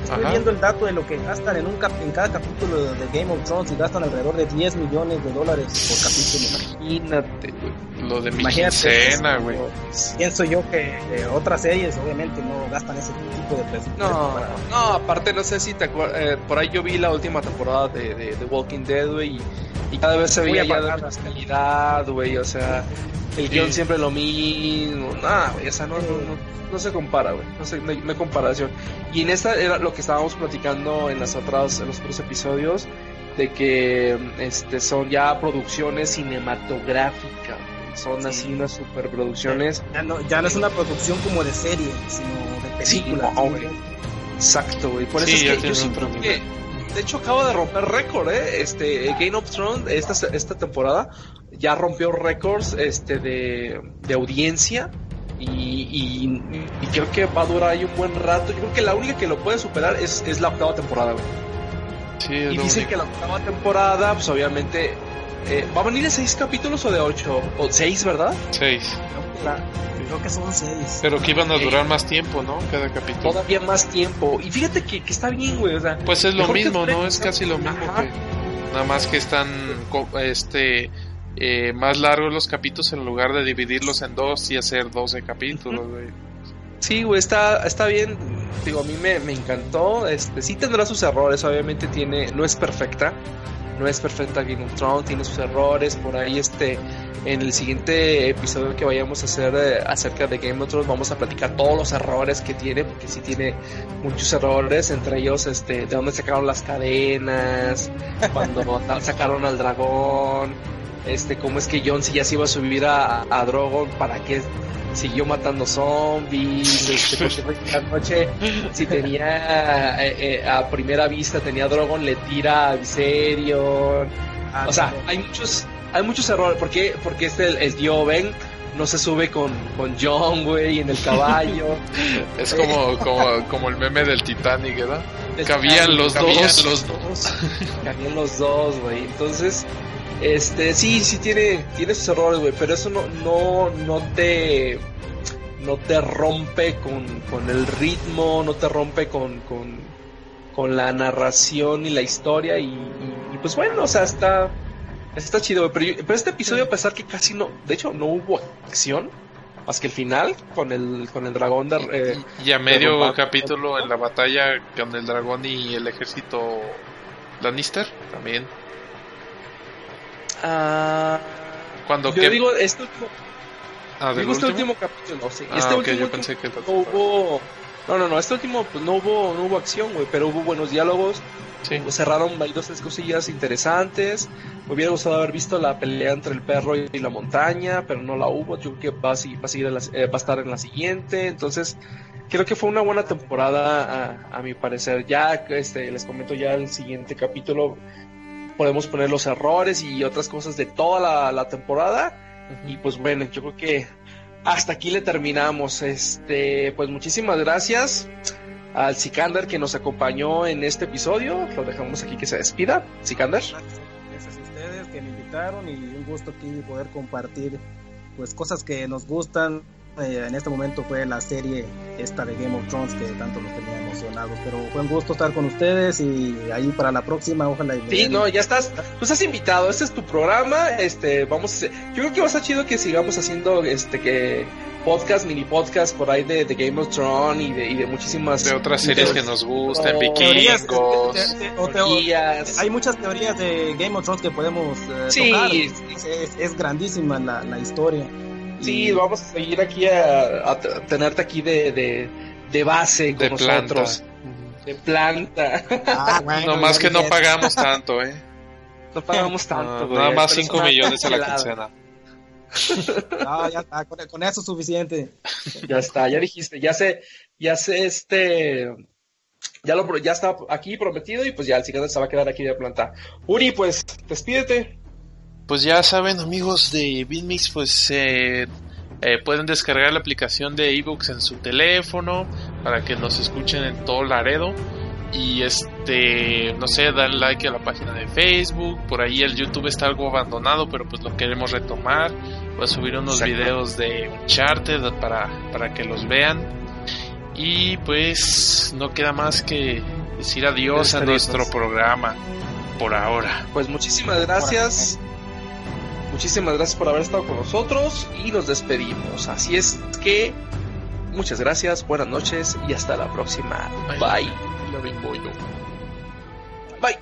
Estoy viendo el dato de lo que gastan en, un en cada capítulo de Game of Thrones y gastan alrededor de 10 millones de dólares por capítulo. Imagínate, güey. Lo de mi quincena, güey. Pienso yo que otras series obviamente no gastan ese tipo de presupuesto. No, no, aparte no sé si te acuerdas, eh, por ahí yo vi la última temporada de, de, Walking Dead, güey, y, cada vez se veía ya de más calidad, güey, o sea, el guion siempre lo mismo, nada, güey, o sea, no, no, no, se compara, güey, no, sé, no, hay comparación. Y en esta era lo que estábamos platicando en las otras, en los otros episodios, de que este son ya producciones cinematográficas, son así unas superproducciones. Ya no, ya no es una producción como de serie, sino de película. Exacto, güey. Por eso es que yo siento que, de hecho acaba de romper récord, ¿eh? Este, Game of Thrones, esta, esta temporada, ya rompió récords este, de, de audiencia. Y, y, creo que va a durar ahí un buen rato. Yo creo que la única que lo puede superar es, es la octava temporada, güey. Sí, y dicen que la octava temporada, pues obviamente, eh, ¿va a venir de seis capítulos o de ocho? O seis, ¿verdad? Seis. Creo que son seis. Pero que iban a durar más tiempo, ¿no? Cada capítulo. Todavía más tiempo. Y fíjate que, que está bien, güey. O sea, pues es lo mismo, ¿no? Es casi lo mismo. Que, nada más que están este eh, más largos los capítulos en lugar de dividirlos en dos y hacer 12 capítulos, güey. Sí, güey, está, está bien. Digo, a mí me, me, encantó. Este, sí tendrá sus errores, obviamente tiene, no es perfecta. No es perfecta Game of Thrones, tiene sus errores. Por ahí, este, en el siguiente episodio que vayamos a hacer eh, acerca de Game of Thrones, vamos a platicar todos los errores que tiene, porque sí tiene muchos errores, entre ellos, este, de dónde sacaron las cadenas, cuando sacaron al dragón este, cómo es que John si ya se iba a subir a, a Drogon, para qué siguió matando zombies, este, porque la noche, si tenía eh, eh, a primera vista tenía Drogon, le tira a Viserion. Ah, o sea, hay muchos, hay muchos errores, porque, porque este el, tío Ben no se sube con, con John, güey, en el caballo. es como, como, como el meme del Titanic, ¿verdad? Cabían los dos. los dos. Cabían los dos, güey. Entonces, Este, sí, sí tiene, tiene sus errores, güey, pero eso no, no, no te, no te rompe con, con el ritmo, no te rompe con, con, con la narración y la historia y, pues bueno, o sea, está, está chido, pero, pero este episodio a pesar que casi no, de hecho no hubo acción, más que el final con el con el dragón de, eh, y a medio capítulo en la batalla con el dragón y el ejército Lannister también ah cuando yo digo este último ah, digo este último capítulo sí. ah, este último yo pensé que no hubo no no no este último pues no hubo no hubo acción güey pero hubo buenos diálogos Sí. Cerraron dos tres cosillas interesantes. Me hubiera gustado haber visto la pelea entre el perro y la montaña, pero no la hubo. Yo creo que va a, seguir, eh, va a, estar en la siguiente. Entonces, creo que fue una buena temporada a, mi parecer. Ya este, les comento ya el siguiente capítulo. Podemos poner los errores y otras cosas de toda la, temporada. Y pues bueno, yo creo que hasta aquí le terminamos. Este, pues muchísimas gracias al Sikander que nos acompañó en este episodio. Lo dejamos aquí que se despida. Sikander. Gracias a ustedes que me invitaron y un gusto aquí poder compartir pues cosas que nos gustan. Eh, en este momento fue la serie esta de Game of Thrones que tanto nos tenía emocionados. Pero fue un gusto estar con ustedes y ahí para la próxima, ojalá. Y sí, no, ya estás, pues has invitado. Este es tu programa. Este, vamos, yo creo que va a estar chido que sigamos haciendo, este, que podcast, mini podcast por ahí de, Game of Thrones y de, y de muchísimas... De otras series que nos gustan, vikingos, Hay muchas teorías de Game of Thrones que podemos eh, sí, tocar. Es, grandísima la, la, historia. Sí, vamos a seguir aquí a, tenerte aquí de, de, base con nosotros. De planta. Ah, no más que no pagamos tanto, ¿eh? No pagamos tanto. nada más 5 millones a la quincena. Ah, ya está, con, eso es suficiente. Ya está, ya dijiste, ya sé, ya sé este, ya lo, ya está aquí prometido y pues ya el siguiente se va a quedar aquí de planta. Uri, pues, despídete. Pues ya saben, amigos de Bitmix, pues eh, eh, pueden descargar la aplicación de ebooks en su teléfono para que nos escuchen en todo Laredo. Y este no sé dan like a la página de Facebook. Por ahí el YouTube está algo abandonado pero pues lo queremos retomar. Voy a subir unos videos de Uncharted para, para que los vean. Y pues no queda más que decir adiós a nuestro programa por ahora. Pues muchísimas gracias Muchísimas gracias por haber estado con nosotros y nos despedimos. Así es que muchas gracias, buenas noches y hasta la próxima. Bye. Bye. Bye.